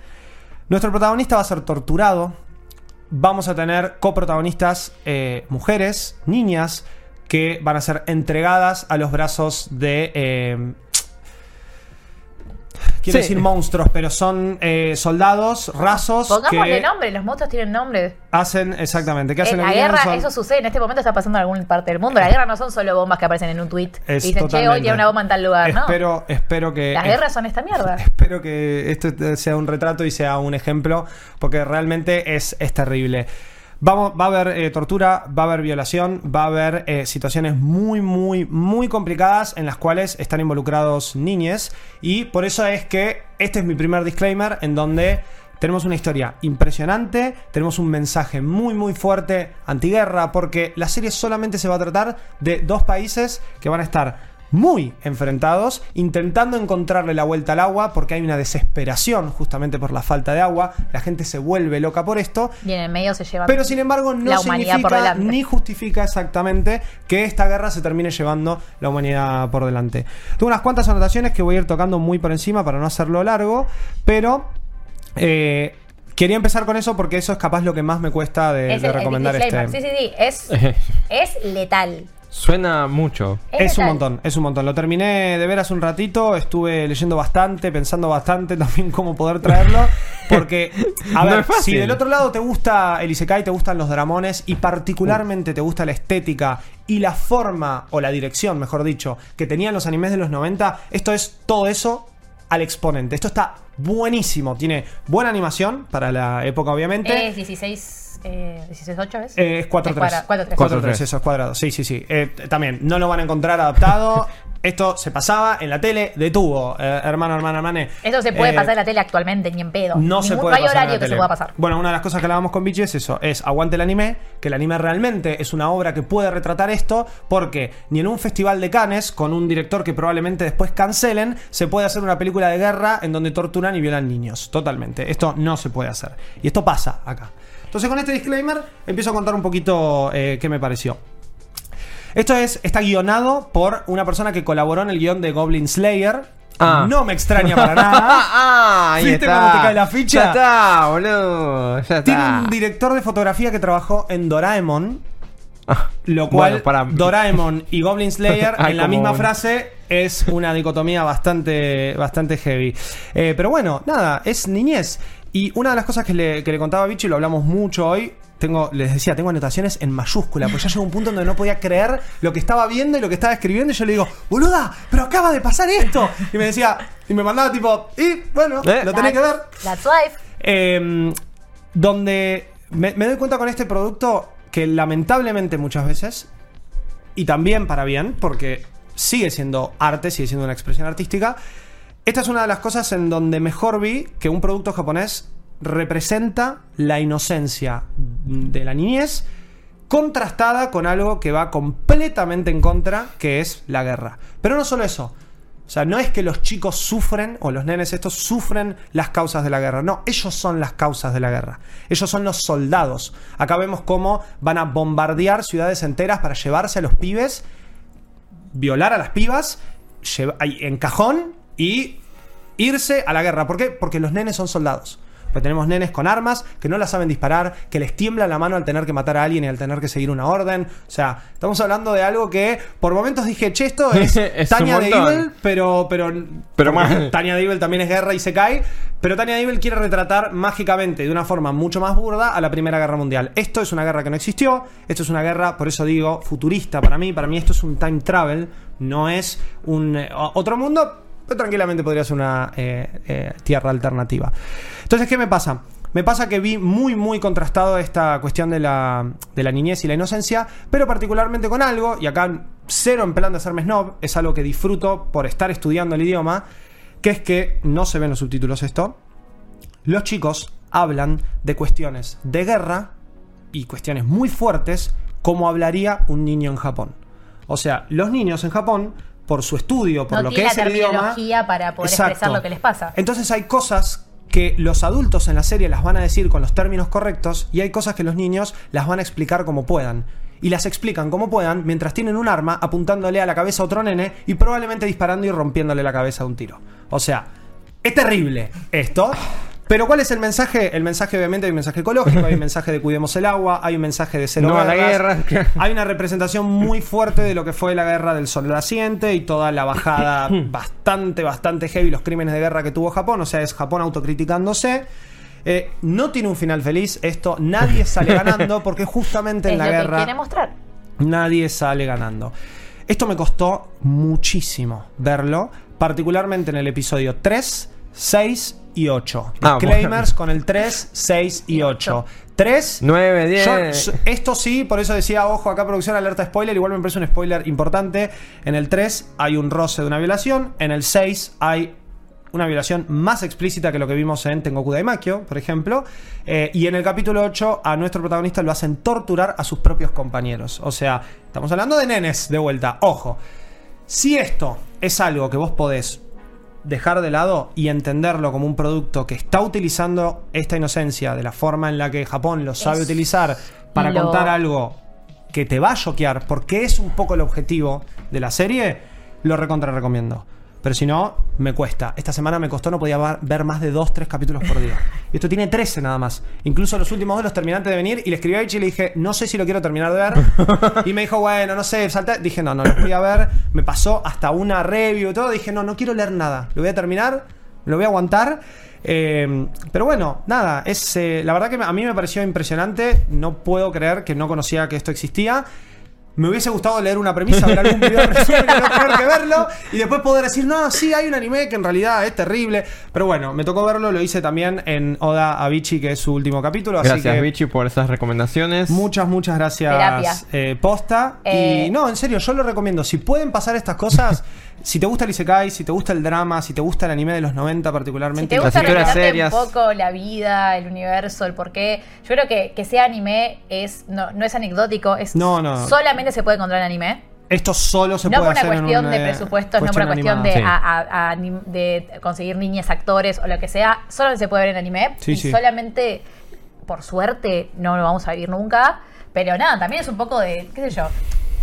Nuestro protagonista va a ser torturado. Vamos a tener coprotagonistas eh, mujeres, niñas, que van a ser entregadas a los brazos de... eh, quiero Sí. decir monstruos, pero son eh, soldados rasos Pongámosle que nombre, los monstruos tienen nombre. hacen exactamente. Que hacen En el la guerra, son- eso sucede, en este momento está pasando en alguna parte del mundo. La guerra no son solo bombas que aparecen en un tweet Es y dicen, che, hoy totalmente. tiene una bomba en tal lugar, ¿no? Espero, espero que. Las guerras son esta mierda. Espero que esto sea un retrato y sea un ejemplo, porque realmente es, es terrible. Vamos, va a haber eh, tortura, va a haber violación, va a haber eh, situaciones muy, muy, muy complicadas en las cuales están involucrados niñes. Y por eso es que este es mi primer disclaimer en donde tenemos una historia impresionante, tenemos un mensaje muy, muy fuerte antiguerra, porque la serie solamente se va a tratar de dos países que van a estar muy enfrentados, intentando encontrarle la vuelta al agua, porque hay una desesperación justamente por la falta de agua, la gente se vuelve loca por esto, Y en el medio se llevan. pero sin embargo no La humanidad por significa ni justifica exactamente que esta guerra se termine llevando la humanidad por delante. Tengo unas cuantas anotaciones que voy a ir tocando muy por encima para no hacerlo largo, pero eh, quería empezar con eso porque eso es capaz lo que más me cuesta de, Es de el- el recomendar disclaimer. este. Sí, sí, sí. Es, es letal. Suena mucho. Es un montón, es un montón. Lo terminé de ver hace un ratito, estuve leyendo bastante, pensando bastante también cómo poder traerlo. Porque, a ver, si del otro lado te gusta el Isekai, te gustan los dramones y particularmente te gusta la estética y la forma, o la dirección, mejor dicho, que tenían los animes de los 90, esto es todo eso al exponente. Esto está buenísimo, tiene buena animación para la época, obviamente. Es 16, eh, 16.8, ¿ves? Eh, es 4-3. 4-3. 4-3, eso es cuadrado. Sí, sí, sí. Eh, también, no lo van a encontrar adaptado. Esto se pasaba en la tele de tubo, eh, hermano, hermana, hermane. Eso se puede Eh, pasar en la tele actualmente, ni en pedo. No se puede hay pasar en horario la que se pueda pasar. Bueno, una de las cosas que hablábamos con Bichi es eso, es aguante el anime, que el anime realmente es una obra que puede retratar esto, porque ni en un festival de Cannes, con un director que probablemente después cancelen, se puede hacer una película de guerra en donde torturan y violan niños. Totalmente. Esto no se puede hacer. Y esto pasa acá. Entonces con este disclaimer empiezo a contar un poquito eh, qué me pareció. Esto es, está guionado por una persona que colaboró en el guion de Goblin Slayer. Ah. No me extraña para nada. ah, ahí ¿Viste está. cuando te cae la ficha? Ya está, boludo. Ya Tiene está. un director de fotografía que trabajó en Doraemon. Ah, Lo cual, bueno, para- Doraemon y Goblin Slayer en la misma un- frase es una dicotomía bastante, bastante heavy. Eh, pero bueno, nada, es niñez. Y una de las cosas que le, que le contaba a Bichi, y lo hablamos mucho hoy, tengo, les decía, tengo anotaciones en mayúscula, pues ya llegó un punto donde no podía creer lo que estaba viendo y lo que estaba escribiendo, y yo le digo, boluda, pero acaba de pasar esto. Y me decía, y me mandaba tipo, y bueno, Eh. lo tenés que ver. That's life. Eh, donde me, me doy cuenta con este producto que lamentablemente muchas veces, y también para bien, porque sigue siendo arte, sigue siendo una expresión artística, esta es una de las cosas en donde mejor vi que un producto japonés representa la inocencia de la niñez contrastada con algo que va completamente en contra, que es la guerra. Pero no solo eso. O sea, no es que los chicos sufren, o los nenes estos sufren las causas de la guerra. No, ellos son las causas de la guerra. Ellos son los soldados. Acá vemos cómo van a bombardear ciudades enteras para llevarse a los pibes, violar a las pibas, en cajón y irse a la guerra. ¿Por qué? Porque los nenes son soldados. Pues tenemos nenes con armas que no las saben disparar, que les tiembla la mano al tener que matar a alguien y al tener que seguir una orden. O sea, estamos hablando de algo que por momentos dije, che, esto es, Es Tania de. Evil, pero. Pero, Pero mal. Tania de Evil también es guerra y se cae. Pero Tania de Evil quiere retratar mágicamente, de una forma mucho más burda, a la Primera Guerra Mundial. Esto es una guerra que no existió. Esto es una guerra, por eso digo, futurista para mí. Para mí esto es un time travel. No es un eh, otro mundo. Pero tranquilamente podría ser una eh, eh, tierra alternativa. Entonces, ¿qué me pasa? Me pasa que vi muy, muy contrastado esta cuestión de la, de la niñez y la inocencia, pero particularmente con algo, y acá cero en plan de hacerme snob, es algo que disfruto por estar estudiando el idioma, que es que no se ven los subtítulos esto. Los chicos hablan de cuestiones de guerra y cuestiones muy fuertes como hablaría un niño en Japón. O sea, los niños en Japón, por su estudio, por No lo que es la el idioma... para poder Exacto. expresar lo que les pasa. Entonces hay cosas que los adultos en la serie las van a decir con los términos correctos y hay cosas que los niños las van a explicar como puedan. Y las explican como puedan mientras tienen un arma apuntándole a la cabeza a otro nene y probablemente disparando y rompiéndole la cabeza a un tiro. O sea, es terrible esto. Pero ¿cuál es el mensaje? El mensaje obviamente hay un mensaje ecológico, hay un mensaje de cuidemos el agua, hay un mensaje de cero No a la guerra. Hay una representación muy fuerte de lo que fue la guerra del sol naciente y toda la bajada bastante, bastante heavy, los crímenes de guerra que tuvo Japón. O sea, es Japón autocriticándose. Eh, no tiene un final feliz. Esto nadie sale ganando porque justamente en es la lo que guerra quiere mostrar. nadie sale ganando. Esto me costó muchísimo verlo, particularmente en el episodio 3, 6 y 8. Ah, Disclaimers con el 3, 6 y 8. 3, 9, 10. yo- esto sí, por eso decía, ojo, acá producción alerta spoiler, igual me parece un spoiler importante. En el 3 hay un roce de una violación, en el 6 hay una violación más explícita que lo que vimos en Tengoku Daimakyo, por ejemplo. Eh, y en el capítulo 8 a nuestro protagonista lo hacen torturar a sus propios compañeros. O sea, estamos hablando de nenes de vuelta. Ojo, si esto es algo que vos podés dejar de lado y entenderlo como un producto que está utilizando esta inocencia de la forma en la que Japón lo sabe Es utilizar para lo- contar algo que te va a choquear, porque es un poco el objetivo de la serie, lo recontra recomiendo. Pero si no, me cuesta. Esta semana me costó, no podía ver más de 2, 3 capítulos por día. Y esto tiene 13 nada más. Incluso los últimos dos los terminé antes de venir y le escribí a Ichi y le dije, no sé si lo quiero terminar de ver. y me dijo, bueno, no sé, salta. Dije, no, no, lo voy a ver. Me pasó hasta una review y todo. Dije, no, no quiero leer nada. Lo voy a terminar, lo voy a aguantar. Eh, pero bueno, nada, es eh, la verdad que a mí me pareció impresionante. No puedo creer que no conocía que esto existía. Me hubiese gustado leer una premisa, ver algún video de resumen y no tener que verlo. Y después poder decir, no, sí, hay un anime que en realidad es terrible. Pero bueno, me tocó verlo, lo hice también en Oda Avicii, que es su último capítulo. Así Gracias, Vichy, por esas recomendaciones. Muchas, muchas gracias, eh, Posta. Eh, y no, en serio, yo lo recomiendo. Si pueden pasar estas cosas, si te gusta el Isekai, si te gusta el drama, si te gusta el anime de los 90 Si particularmente. te gusta Las historias un poco la vida, el universo, el porqué, yo creo que que sea anime es no, no es anecdótico, es No, no. solamente se puede encontrar en anime. Esto solo se no puede por una hacer en cuestión un, de eh, presupuestos, no por una cuestión de. Sí. a- a- a de conseguir niñas actores o lo que sea, solo se puede ver en anime. Sí, y sí. solamente, por suerte, no lo vamos a vivir nunca. Pero nada, también es un poco de, qué sé yo,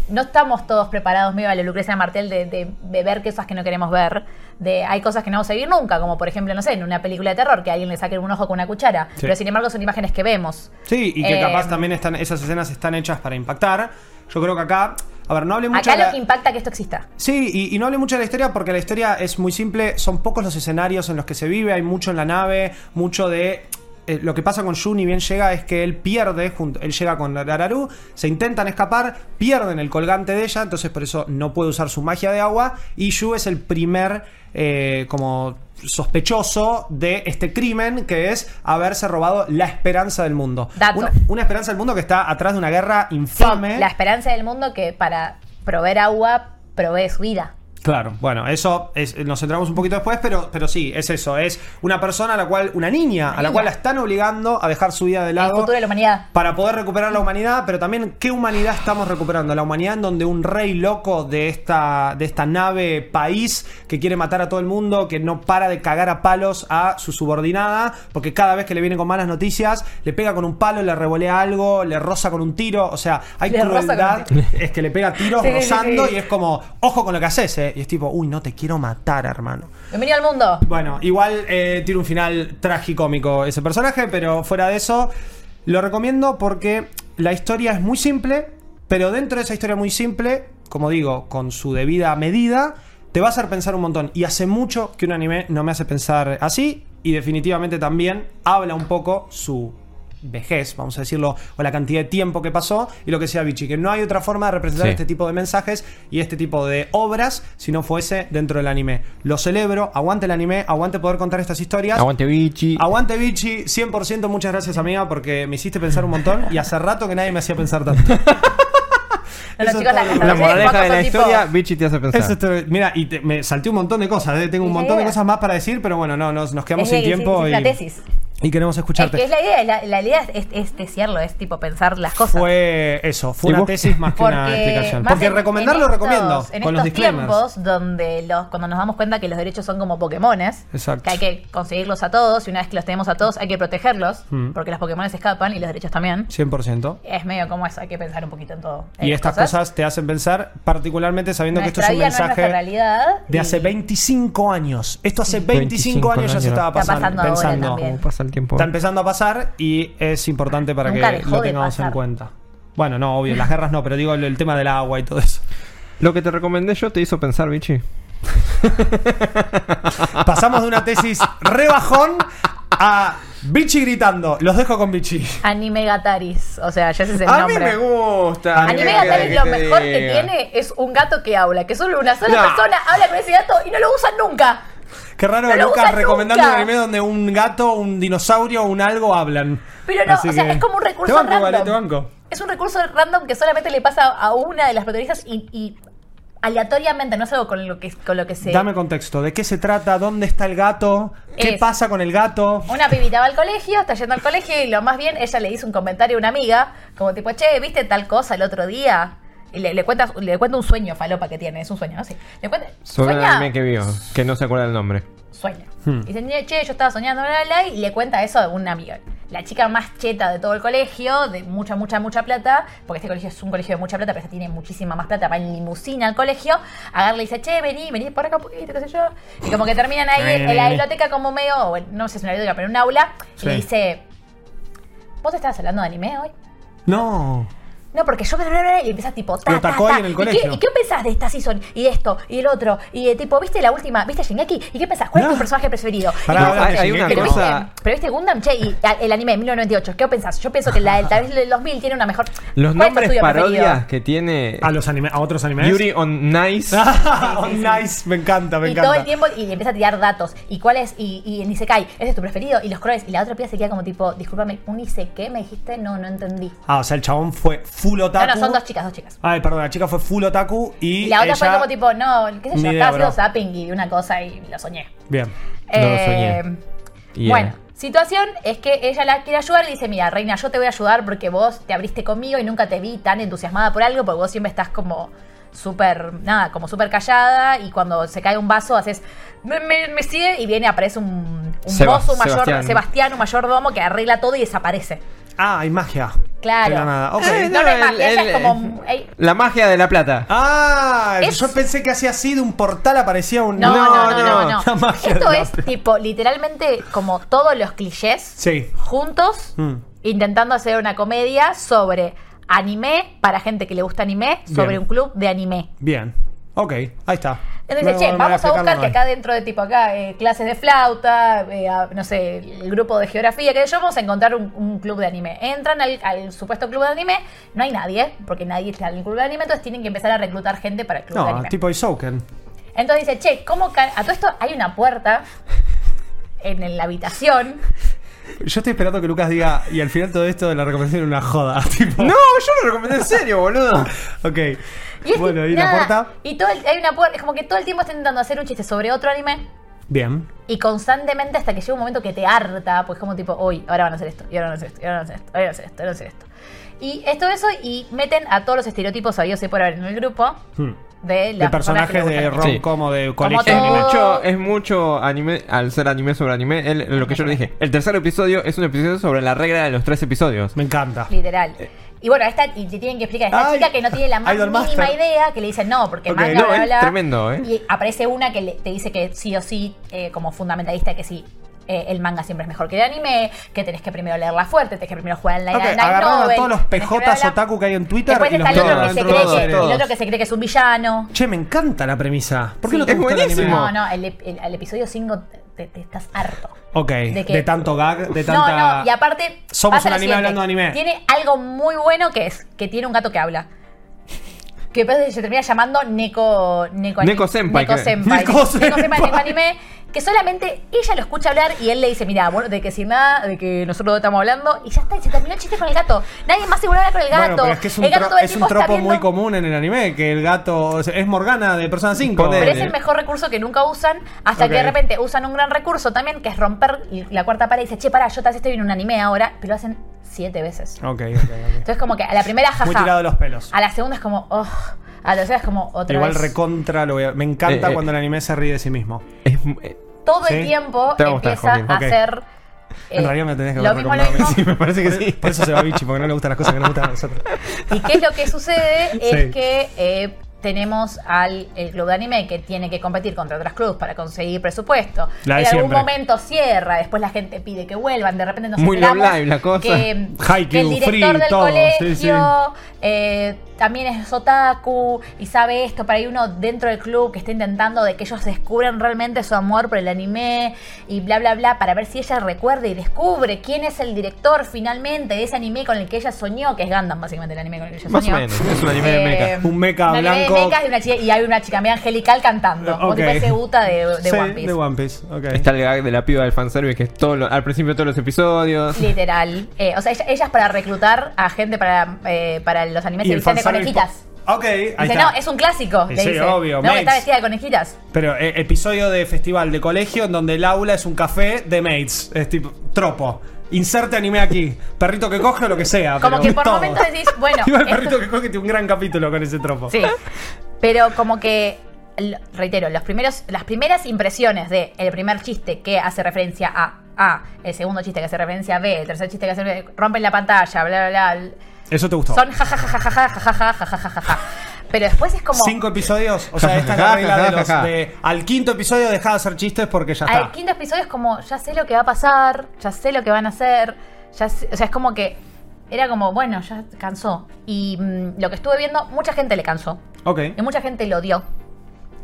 no estamos todos preparados, medio a la Lucrecia Martel, de, de- de ver cosas que no queremos ver. De, hay cosas que no vamos a vivir nunca, como por ejemplo, no sé, en una película de terror, que a alguien le saquen un ojo con una cuchara. Sí. Pero sin embargo son imágenes que vemos. Sí, y que Eh, capaz también están, esas escenas están hechas para impactar. Yo creo que acá. A ver, no hable mucho Acá la- lo que impacta que esto exista. Sí, y, y no hable mucho de la historia porque la historia es muy simple. Son pocos los escenarios en los que se vive. Hay mucho en la nave, mucho de. Eh, lo que pasa con Yu ni bien llega es que él pierde, junto, él llega con Rararu, se intentan escapar, pierden el colgante de ella, entonces por eso no puede usar su magia de agua. Y Yu es el primer eh, como sospechoso de este crimen que es haberse robado la esperanza del mundo. Una, una esperanza del mundo que está atrás de una guerra Sí, infame. la esperanza del mundo que para proveer agua provee su vida. Claro, bueno, eso es- nos centramos un poquito después, pero, pero sí, es eso, es una persona a la cual, una niña, a la cual la están obligando a dejar su vida de El lado futuro de la humanidad. para poder recuperar la humanidad, pero también qué humanidad estamos recuperando, la humanidad en donde un rey loco de esta, de esta nave país que quiere matar a todo el mundo, que no para de cagar a palos a su subordinada, porque cada vez que le viene con malas noticias, le pega con un palo, le revolea algo, le roza con un tiro, o sea, hay Le crueldad, es que le pega tiros Sí, sí, rozando sí. y es como, ojo con lo que haces, eh. Y es tipo, uy, no te quiero matar, hermano. Bienvenido al mundo. Bueno, igual eh, tiene un final tragicómico ese personaje, pero fuera de eso, lo recomiendo porque la historia es muy simple, pero dentro de esa historia muy simple, como digo, con su debida medida, te va a hacer pensar un montón. Y hace mucho que un anime no me hace pensar así, y definitivamente también habla un poco su vejez, vamos a decirlo, o la cantidad de tiempo que pasó y lo que sea Vichy, que no hay otra forma de representar Sí. este tipo de mensajes y este tipo de obras si no fuese dentro del anime. Lo celebro, aguante el anime, aguante poder contar estas historias. Aguante Vichy. Aguante Vichy, 100% muchas gracias amiga porque me hiciste pensar un montón y hace rato que nadie me hacía pensar tanto. Eso los chicos, es La moraleja de la son tipo- historia, Vichy te hace pensar. Eso estoy- mira, y te- me salté un montón de cosas, eh, tengo un montón de cosas más para decir, pero bueno, no, nos, nos quedamos Es sin tiempo y, una tesis. Y queremos Es escucharte. que es la idea, la, la idea es, es desearlo, es tipo pensar las cosas. Fue eso, fue ¿Y una tesis más que una explicación. Porque en- recomendarlo en estos- recomiendo, En con los estos disclaimers. tiempos donde los, cuando nos damos cuenta que los derechos son como Pokémones, Exacto. que hay que conseguirlos a todos y una vez que los tenemos a todos hay que protegerlos, Mm. porque los Pokémones escapan y los derechos también. 100%. Es medio como eso, hay que pensar un poquito en todo. en Y estas cosas. te hacen pensar, particularmente sabiendo que esto es un vida no es mensaje realidad. de y- hace 25 años. Esto hace 25, 25 años ya se estaba Está pasando, pasando ahora también. Está empezando a pasar y es importante para Nunca que lo tengamos en cuenta. Bueno, no, obvio, las guerras no, pero digo el, el tema del agua y todo eso. Lo que te recomendé yo te hizo pensar, Vichy. Pasamos de una tesis rebajón a Bichi gritando. Los dejo con Bichi. Anime Gataris, o sea, ya ese es el A mí nombre. me gusta. Anime ¿qué Gataris lo mejor que tiene es un gato que habla, que solo una sola No. persona habla con ese gato y no lo usan nunca. Qué raro No Lucas recomendando nunca. un anime donde un gato, un dinosaurio o un algo hablan. Pero no, Así o sea, que- es como un recurso Te banco, random. vale, te banco. Es un recurso random que solamente le pasa a una de las protagonistas y, y aleatoriamente, no es algo con lo que, con lo que se... Dame contexto. ¿De qué se trata? ¿Dónde está el gato? ¿Qué Es- pasa con el gato? Una pibita va al colegio, está yendo al colegio y lo más bien ella le hizo un comentario a una amiga, como tipo, che, ¿viste tal cosa el otro día? Y le, le cuenta, le cuenta un sueño falopa que tiene, es un sueño, ¿no? Sí. Le cuenta, Sobre el anime que vio, que no se acuerda el nombre. sueña. Hmm. Y dice, che, yo estaba soñando, bla, bla, bla, y le cuenta eso a una amiga. la chica más cheta de todo el colegio, de mucha, mucha, mucha plata, porque este colegio es un colegio de mucha plata, pero esta tiene muchísima más plata, va en limusina al colegio, agarra y dice, che, vení, vení por acá un poquito, qué sé yo. Y como que terminan ahí en la biblioteca como medio, bueno, no sé si es una biblioteca, pero en un aula, Sí. y le dice, ¿vos estabas hablando de anime hoy? No. No, porque yo y empiezas tipo ta, Lo ta, tacó ahí en el ¿Y colegio. qué, ¿Y qué pensás de esta season? Y de esto, y el otro, y eh, tipo, ¿viste la última? ¿Viste Shingeki? ¿Y qué pensás? ¿Cuál es No. tu personaje preferido? Pará, Y pará, vos- hay- hay una pero cosa- viste, pero viste Gundam, che, y a- el anime de 1998, ¿qué pensás? Yo pienso que la del tal vez del 2000 tiene una mejor. Los ¿Cuál es tu nombres estudio parodias preferido? que tiene A los anime, a otros animes. Yuri on Nice. Oh, nice, me encanta, me y encanta. todo el tiempo y le empieza a tirar datos. ¿Y cuál es? Y, y en Isekai, ¿ese es tu preferido? Y los colores. Y la otra pieza se queda como tipo, discúlpame, ¿un Isekai me dijiste? No, no entendí. Ah, o sea, el chabón fue full No, otaku. no, son dos chicas, dos chicas. Ay, perdón, la chica fue full otaku y. Y la otra fue como tipo, no, qué sé yo, estaba haciendo zapping y vi una cosa y lo soñé. Bien. No lo Eh, soñé. Yeah. Bueno, situación es que ella la quiere ayudar y dice, mira, reina, yo te voy a ayudar porque vos te abriste conmigo y nunca te vi tan entusiasmada por algo, porque vos siempre estás como súper, nada, como súper callada y cuando se cae un vaso haces, me, me- me sigue y viene, aparece un, un boss, un mayor, Sebastián. Sebastián. un mayordomo que arregla todo y desaparece. Ah, hay magia. Claro. De la nada. Ok. Eh, No, el- magia, ella el- es como... ey, La magia de la plata. Ah, Es- yo pensé que hacía así de un portal aparecía un. No, no, no, no, no. La magia Esto de la es plata. tipo, literalmente, como todos los clichés Sí. juntos, Mm. intentando hacer una comedia sobre anime para gente que le gusta anime, sobre Bien. un club de anime. Bien. Ok, ahí está. Entonces, No, dice, che, no vamos a buscar que acá dentro de tipo acá, eh, clases de flauta, eh, a- no sé, el grupo de geografía, que yo vamos a encontrar un, un club de anime. Entran al, al supuesto club de anime, no hay nadie, porque nadie está en el club de anime, entonces tienen que empezar a reclutar gente para el club de No, anime. tipo Isouken. Entonces dice, che, ¿cómo a todo esto hay una puerta en la habitación? Yo estoy esperando que Lucas diga, y al final todo esto de la recomendación era una joda. Tipo, No, yo lo recomendé en serio, boludo. Ok. Y es bueno, que ¿y la nada, puerta? Y todo el- hay una puerta, es como que todo el tiempo está intentando hacer un chiste sobre otro anime Bien. y constantemente hasta que llega un momento que te harta, pues como tipo, uy, ahora van a hacer esto, y ahora van a hacer esto, y ahora van a hacer esto, ahora van a hacer esto, ahora van a hacer esto. Y es todo eso y meten a todos los estereotipos sabidos y por haber en el grupo Hmm. De, De personajes de le gustan. rom-com o de colegio anime. Mucho, es mucho anime, al ser anime sobre anime, el- lo que yo le dije. El tercer episodio es un episodio sobre la regla de los tres episodios. Me encanta. Literal. Y bueno, esta, y te tienen que explicar a esta Ay, chica que no tiene la más mínima Master. idea, que le dicen no, porque Ok. manga, No, bla, es bla. tremendo, ¿eh? Y aparece una que le- te dice que sí o sí, eh, como fundamentalista, que sí. Eh, el manga siempre es mejor que el anime, que tenés que primero leerla fuerte, tenés que primero jugar en la Ok, light agarraron a novel, todos los que PJs otaku que hay en Twitter Después y los está el otro, que se cree de que, el otro que se cree que es un villano. Che, me encanta la premisa. ¿Por qué Sí. no te Es gusta el buenísimo. anime? No, no, el, ep- el- el episodio 5 te, te estás harto. Ok, ¿De de, qué? tanto gag, de No, tanta... no, y aparte. Somos un anime hablando de anime. Tiene algo muy bueno que es que tiene un gato que habla. Que después se termina llamando Neko. Neko, Neko Senpai, Neko. Senpai. Neko Neko Senpai, Senpai. Neko anime. Que solamente ella lo escucha hablar y él le dice: Mira, bueno, de que sin nada, de que nosotros estamos hablando. Y ya está, y se terminó el chiste con el gato. Nadie más seguro habla con el gato. Bueno, pero es que es un, el gato es un tropo muy común en el anime, que el gato o sea, es Morgana de Persona 5. Ponele. Pero es el mejor recurso que nunca usan, hasta que de repente usan un gran recurso también, que es romper la cuarta pared y dice, che, pará, yo tal vez estoy viendo un anime ahora, pero lo hacen siete veces. Ok, ok, ok. Entonces como que a la primera jaja. Muy tirado de los pelos. A la segunda es como, oh. A la tercera es como otra Igual vez. recontra lo voy a- Me encanta Eh, eh. cuando el anime se ríe de sí mismo. Es, eh, Todo Sí. el tiempo Te va a gustar, empieza Joaquín. a Ok. hacer. En eh, realidad me tenés que lo haber mismo, lo recomendado a mí. mismo. sí, me parece que sí. Por eso se va bichi, porque no le gustan las cosas que nos gustan a nosotros. ¿Y qué es lo que sucede? Sí. Es que eh, tenemos al el club de anime que tiene que competir contra otras clubes para conseguir presupuesto. En algún siempre. momento cierra, después la gente pide que vuelvan, de repente nos Muy Live la cosa. Que, que el director Free, del todo, colegio sí, sí. eh, también es otaku y sabe esto, para hay uno dentro del club que está intentando de que ellos descubran realmente su amor por el anime y bla bla bla para ver si ella recuerda y descubre quién es el director finalmente de ese anime con el que ella soñó, que es Gundam básicamente el anime con el que ella Más o soñó. menos, es un anime de mecha. Un mecha un de blanco. Y, una chica- y hay una chica medio angelical cantando, como Ok. si fuese Uta de, de Sí, One Piece. de One Piece. ok. Está el gag de la piba del fanservice que es todo lo- al principio de todos los episodios. Literal. Eh, o sea, ella, ella es para reclutar a gente para, eh, para los animes Y el visten de conejitas. Ok, ahí Dice, está. no, es un clásico. Sí, le sí, dice. obvio, No, está vestida de conejitas. Pero eh, episodio de festival de colegio en donde el aula es un café de mates. Es tipo, tropo. Inserte anime aquí. Perrito que coge o lo que sea. Como que por todo. momentos decís, bueno. El esto- perrito que coge tiene un gran capítulo con ese tropo. Sí. Pero como que, reitero, los primeros, las primeras impresiones de el primer chiste que hace referencia a A, el segundo chiste que hace referencia a B, el tercer chiste que hace rompen la pantalla, bla, bla, bla. Eso te gustó. Son jajajajajajajajajajaja. Pero después es como. Cinco episodios. O sea, esta es la regla de los. de- al quinto episodio deja de hacer chistes porque ya está. Al quinto episodio es como, ya sé lo que va a pasar, ya sé lo que van a hacer, ya sé- o sea, es como que era como, bueno, ya cansó. Y mm, lo que estuve viendo, mucha gente le cansó. Ok. Y mucha gente lo odió.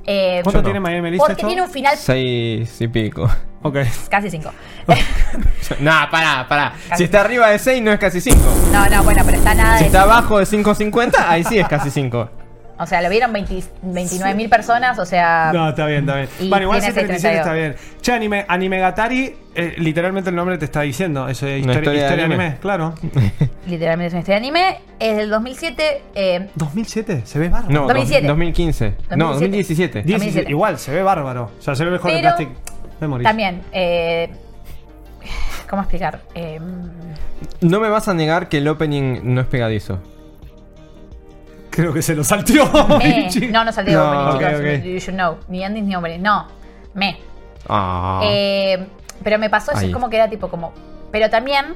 Eh, ¿Cuánto tiene Miami Elise porque esto? tiene un final Seis y pico. Ok. casi cinco. nah, pará, pará. Casi. Si está arriba de 6 no es casi 5. no, no, bueno, pero está nada Si de está abajo de 5.50, ahí sí es casi 5. O sea, lo vieron 29 mil personas, o sea... No, está bien, está bien. Y Bueno, igual tiene 737 está 6.32. bien. Che, anime, anime Gatari, eh, literalmente el nombre te está diciendo. Eso es historia, historia de historia de anime. anime. claro. Literalmente es una historia de anime. Es del 2007. eh, 2007, se ve bárbaro. No, 2007. 2015. No, 2017. 17, 2007. igual, se ve bárbaro. O sea, se ve mejor Pero Plastic Memories. también, eh, ¿cómo explicar? Eh, No me vas a negar que el opening no es pegadizo. Creo que se lo salteó. me. No, no salió No, opening, chicos. You should know. Ni endings ni opening. No, me. Ah. Eh, pero me pasó eso, Ahí. es como que era tipo como. Pero también,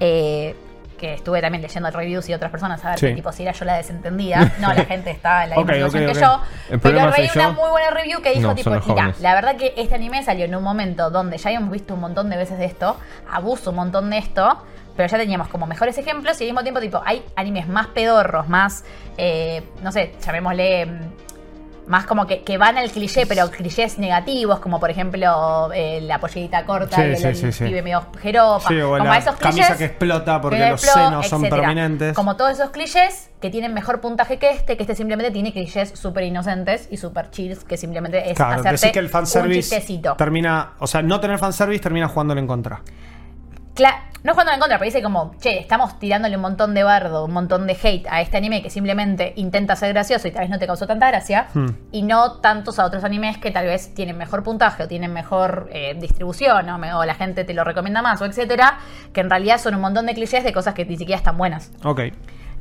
eh, que estuve también leyendo reviews y otras personas a ver Sí. que tipo si era yo la desentendida. No, la gente está en la misma Ok, situación ok, que yo. El Pero leí una muy buena review que dijo No, tipo, mira, la verdad que este anime salió en un momento donde ya habíamos visto un montón de veces de esto, abuso un montón de esto. Pero ya teníamos como mejores ejemplos y al mismo tiempo, tipo, hay animes más pedorros, más, eh, no sé, llamémosle, mm, más como que, que van al cliché, pero clichés negativos, como por ejemplo eh, la pollerita corta, Sí, el, sí, el sí, pibe medio jeropa, como la esos camisa clichés. que explota porque que los explota, senos son prominentes. Como todos esos clichés que tienen mejor puntaje que este, que este simplemente tiene clichés súper inocentes y súper chills, que simplemente es Claro, hacerte que el un fanservice chistecito. termina. O sea, no tener fanservice termina jugándole en contra. Cla- no jugando en contra, pero dice como, che, estamos tirándole un montón de bardo, un montón de hate a este anime que simplemente intenta ser gracioso y tal vez no te causó tanta gracia, Hmm. y no tantos a otros animes que tal vez tienen mejor puntaje o tienen mejor eh, distribución o, me- o la gente te lo recomienda más o etcétera, que en realidad son un montón de clichés de cosas que ni siquiera están buenas. Ok.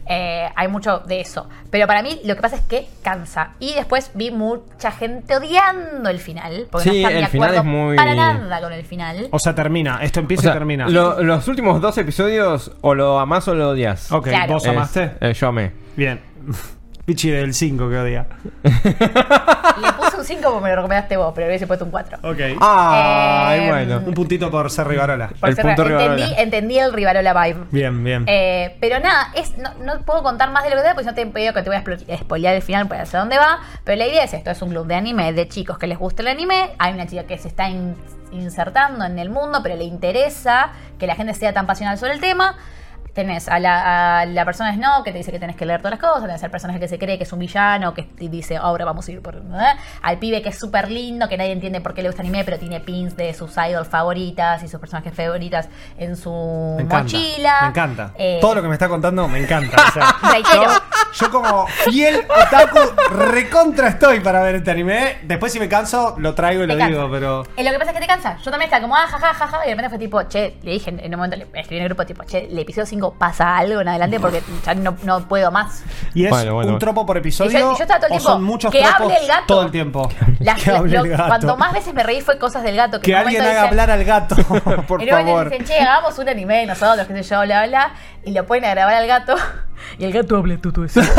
Eh, hay mucho de eso. Pero para mí lo que pasa es que cansa. Y después vi mucha gente odiando el final. Porque no Sí, de el final acuerdo es muy- para nada con el final. O sea, termina. Esto O empieza sea, y termina. lo- los últimos dos episodios o lo amás o lo odias. ok, Claro. ¿vos Es- amaste? eh, yo amé. Bien. Pichi del 5 que odia. Le puse un 5 porque me lo recomendaste vos, pero le hubiese puesto un 4. Ok. Ay, Eh, bueno. Un puntito por ser Rivarola. Por El ser- punto entendí, Rivarola. entendí el Rivarola vibe. Bien, bien. Eh, pero nada, es, no, no puedo contar más de lo que da, porque no te he pedido que te voy a spoilear el final para saber dónde va. Pero la idea es esto: es un club de anime de chicos que les gusta el anime. Hay una chica que se está in- insertando en el mundo, pero le interesa que la gente sea tan pasional sobre el tema. Tenés a la, a la persona Snow que te dice que tenés que leer todas las cosas, tenés al personaje que se cree que es un villano, que dice, ahora vamos a ir por... ¿eh? Al pibe que es súper lindo, que nadie entiende por qué le gusta anime, pero tiene pins de sus idols favoritas y sus personajes favoritas en su Me encanta. mochila. Me encanta. Eh, Todo lo que me está contando me encanta. O sea, yo, yo como fiel otaku recontra estoy para ver este anime. Después si me canso, lo traigo y lo digo, pero... Eh, lo que pasa es que te cansa. Yo también estaba como, ah, jajaja, jaja, y de repente fue tipo, che, le dije en un momento, le escribí en el grupo, tipo, che, el episodio 5 pasa algo en adelante porque ya no, no puedo más. ¿Y es Bueno, bueno, un tropo por episodio? Y yo- y yo estaba todo el ¿O tiempo, son muchos que tropos hable el gato. todo el tiempo? Las- que hable lo- el gato. Cuanto más veces me reí fue cosas del gato. Que Que alguien haga dicen- hablar al gato, por en un momento favor. dicen, che, hagamos un anime nosotros, qué sé yo, bla, bla, y lo ponen a grabar al gato. Y el gato habla todo eso. Sí,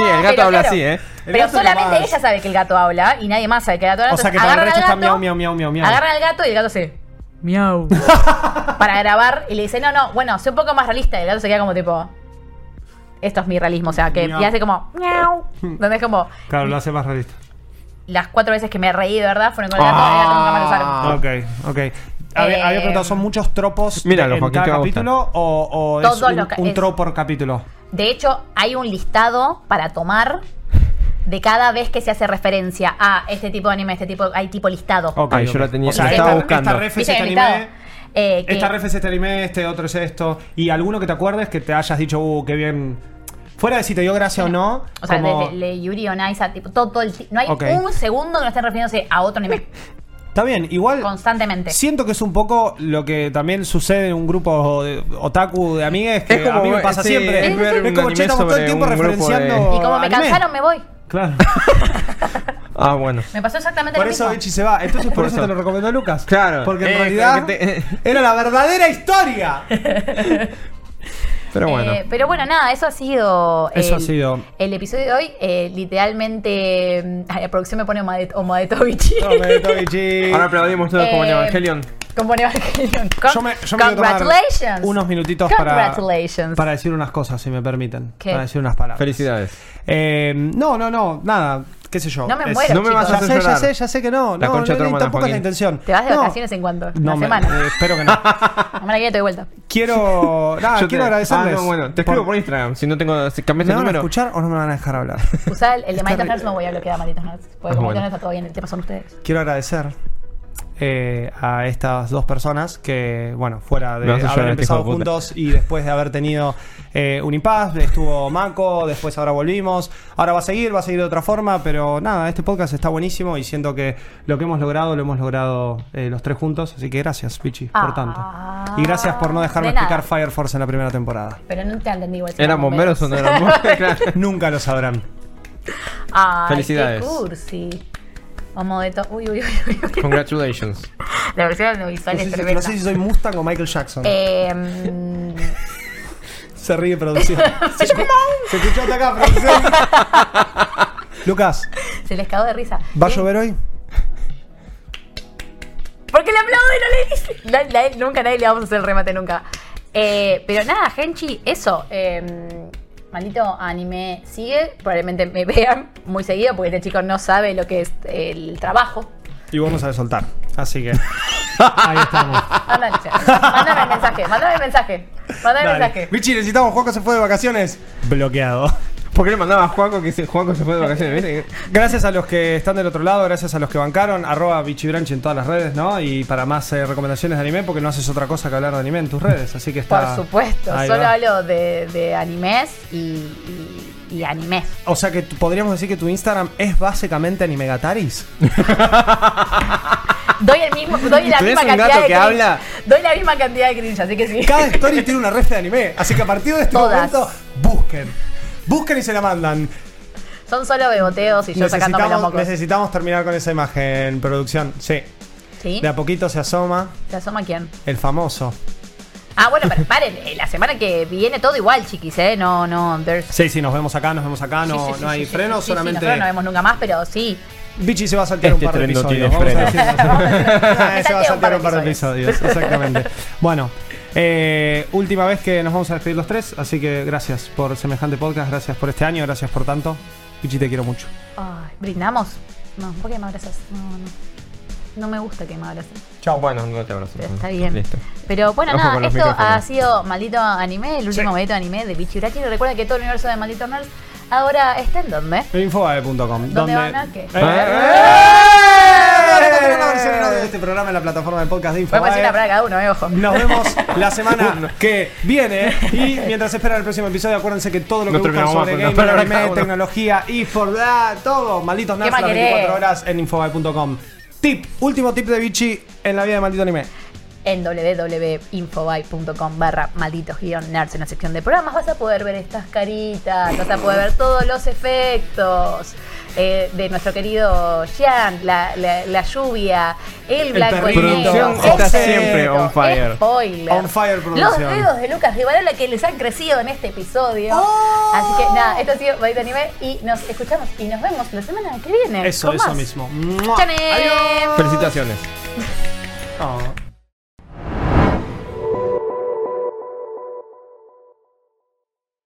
el gato Pero habla claro, así, ¿eh? El Pero solamente ella sabe que el gato habla y nadie más sabe que el gato habla. O sea que Entonces, para el agarran resto al está miau, miau, miau, miau. Agarran al gato y el gato se. Miau. para grabar y le dice, no, no, bueno, sé un poco más realista. Y el gato se queda como tipo. Esto es mi realismo, o sea, que Miau. y hace como. Miau. Donde es como. Claro, lo hace más realista. Las cuatro veces que me reí de verdad fueron con el gato y el gato nunca más lo usaron. Ah. Ok, ok. Había, Eh, había preguntado, ¿son muchos tropos Míralo, en cada capítulo o, o es Todos un, un tropo por capítulo? De hecho, hay un listado para tomar de cada vez que se hace referencia a este tipo de anime, este tipo, hay tipo listado. Ok, Ay, yo ok. la tenía- O sea, esta, estaba buscando. esta ref es ¿Viste este anime. Eh, Esta ref es este anime, este otro es esto. Y alguno que te acuerdes que te hayas dicho, uh, qué bien. Fuera de si te dio gracia o no. O sea, como- de Yuri on Ice tipo todo, todo el No hay un segundo que no estén refiriéndose a otro anime. Está bien, igual. Constantemente. Siento que es un poco lo que también sucede en un grupo de otaku de amigues que Es como, a mí me pasa sí, siempre. es Es un como, anime che, estamos todo el tiempo de- referenciando Y como me cansaron, me voy. Claro. Ah, bueno. Me pasó exactamente Por lo eso mismo. Bichi se va. Entonces por, Por eso eso. te lo recomendó Lucas. Claro. Porque en Eh, realidad que te- era la verdadera historia. Pero bueno. Eh, pero bueno, nada, eso ha sido. Eso el, ha sido. El episodio de hoy. Eh, literalmente. mm, La producción me pone Omadet- Omadetovici. Momento, Bichi. Ahora aplaudimos todos como en Eh, Evangelion. Como en Evangelion. Con- Yo me, yo me voy a tomar Congratulations. unos minutitos para, Congratulations. para decir unas cosas, si me permiten. ¿Qué? Para decir unas palabras. Felicidades. Eh, no, no, no, nada. ¿Qué sé yo? No me muero, no me vas a Ya hacer sé, ya llorar. sé, ya sé que no. La no, concha de tu no, hermana, tampoco es la Joaquín. intención. ¿Te vas de No, vacaciones en cuánto? No, Una me- semana. eh, espero que no. La semana que viene te doy vuelta. Quiero, nada, Yo te- quiero agradecerles. Ah, no, bueno. Te escribo por Instagram. Si no tengo. Si cambias ¿Me el van a número. escuchar o no me van a dejar hablar? Usá el, el de Malditos. Nerds, no voy a bloquear a Malditos Nerds. Porque Ah, como bueno. Malditos Nerds está todo bien, el tema son ustedes. quiero agradecer eh, a estas dos personas que, bueno, fuera de haber este empezado juntos y después de haber tenido eh, un impasse, estuvo Mako, después ahora volvimos, ahora va a seguir, va a seguir de otra forma, pero nada, este podcast está buenísimo y siento que lo que hemos logrado lo hemos logrado eh, los tres juntos, así que gracias, Pichi, por Ah, tanto. Y gracias por no dejarme de explicar Fire Force en la primera temporada. Pero no te entendí igual. ¿Eran bomberos o no eran bomberos? Claro. Nunca lo sabrán. Ay, Felicidades. Qué cursi. Vamos de todo. Uy, uy, uy, uy, uy. Congratulations. La versión audiovisual No sé, es si, tremenda. no sé si soy Mustang o Michael Jackson. Eh, mm, Se ríe producción. se, escu- se escuchó hasta acá, producción. Lucas, se les cagó de risa. ¿va a Sí, llover hoy? Porque le aplaudo y no le dice. Nunca nadie le vamos a hacer el remate nunca. Eh, pero nada, Genchi, eso. Eh, maldito anime sigue. Probablemente me vean muy seguido porque este chico no sabe lo que es el trabajo. Y vos no sabes soltar. Así que. Ahí estamos. Mándale, mándame el mensaje, mándame el mensaje. Mándame el Dale. mensaje. Bichi, necesitamos. Juanco se fue de vacaciones. Bloqueado. ¿Por qué le mandaba a Juanco que se, Juanco se fue de vacaciones? ¿Viste? Gracias a los que están del otro lado, gracias a los que bancaron. Arroba Bichibranch en todas las redes, ¿no? Y para más eh, recomendaciones de anime, porque no haces otra cosa que hablar de anime en tus redes. Así que está. Por supuesto, Ahí solo va. hablo de, de animes y, y, y animes. O sea que podríamos decir que tu Instagram es básicamente Animegataris. Doy el mismo, doy la ¿Tenés misma un cantidad gato de que cringe. habla? Doy la misma cantidad de cringe, así que sí. Cada story tiene una ref de anime. Así que a partir de este Todas. momento, busquen. Busquen y se la mandan. Son solo beboteos y yo sacándome los Necesitamos, mocos. necesitamos terminar con esa imagen, producción. Sí. ¿Sí? De a poquito se asoma ¿Se asoma quién? el famoso. Ah, bueno, pero paren, eh, la semana que viene todo igual, chiquis, ¿eh? No, no, there's... Sí, sí, nos vemos acá, nos vemos acá, no, Sí, sí, sí, no hay sí, sí, freno, sí, sí, solamente. nosotros no vemos nunca más, pero sí. Bichi se va a saltear Este un par de episodios. tiene vamos a freno. decirlo. Vamos a decirlo. Me se va a saltear un par de episodios. episodios, exactamente. Bueno, eh, última vez que nos vamos a despedir los tres, así que gracias por semejante podcast, gracias por este año, gracias por tanto. Bichi, te quiero mucho. Ay, ¿Brindamos? No, ¿por qué me abrazas? No, no. No me gusta que me abraces. Chao. Bueno, no te abrazo. Pero está bien. Listo. Pero bueno, Ojo nada, esto ha sido Maldito Anime, el último Sí. maldito anime de Bichi Urachi. Recuerda que todo el universo de Maldito Nerds ahora está en donde. Infobae.com. ¿Dónde van a qué? ¡Eh! La versión en audio de este programa en la plataforma de podcast de Podemos decir Infobae. palabra cada uno, eh, ojo. Nos vemos la semana que viene. Y mientras esperan el próximo episodio, acuérdense que todo lo que buscan sobre gaming, anime, tecnología y por da, todo, malditos nerds más las querés? 24 horas en infobae.com. Tip, último tip de Vichy en la vida de maldito anime. En www.infobay.com barra malditos guion nerds en la sección de programas vas a poder ver estas caritas, vas a poder ver todos los efectos eh, de nuestro querido Jean, la, la- la lluvia, el blanco y perrito. negro. Producción está siempre on fire. Spoiler. On fire, Los dedos de Lucas Rivarola que les han crecido en este episodio. Así que nada, esto ha sido Maldito Anime y nos escuchamos y nos vemos la semana que viene. Eso, eso más. mismo. ¡Chané! Adiós. Felicitaciones. Oh.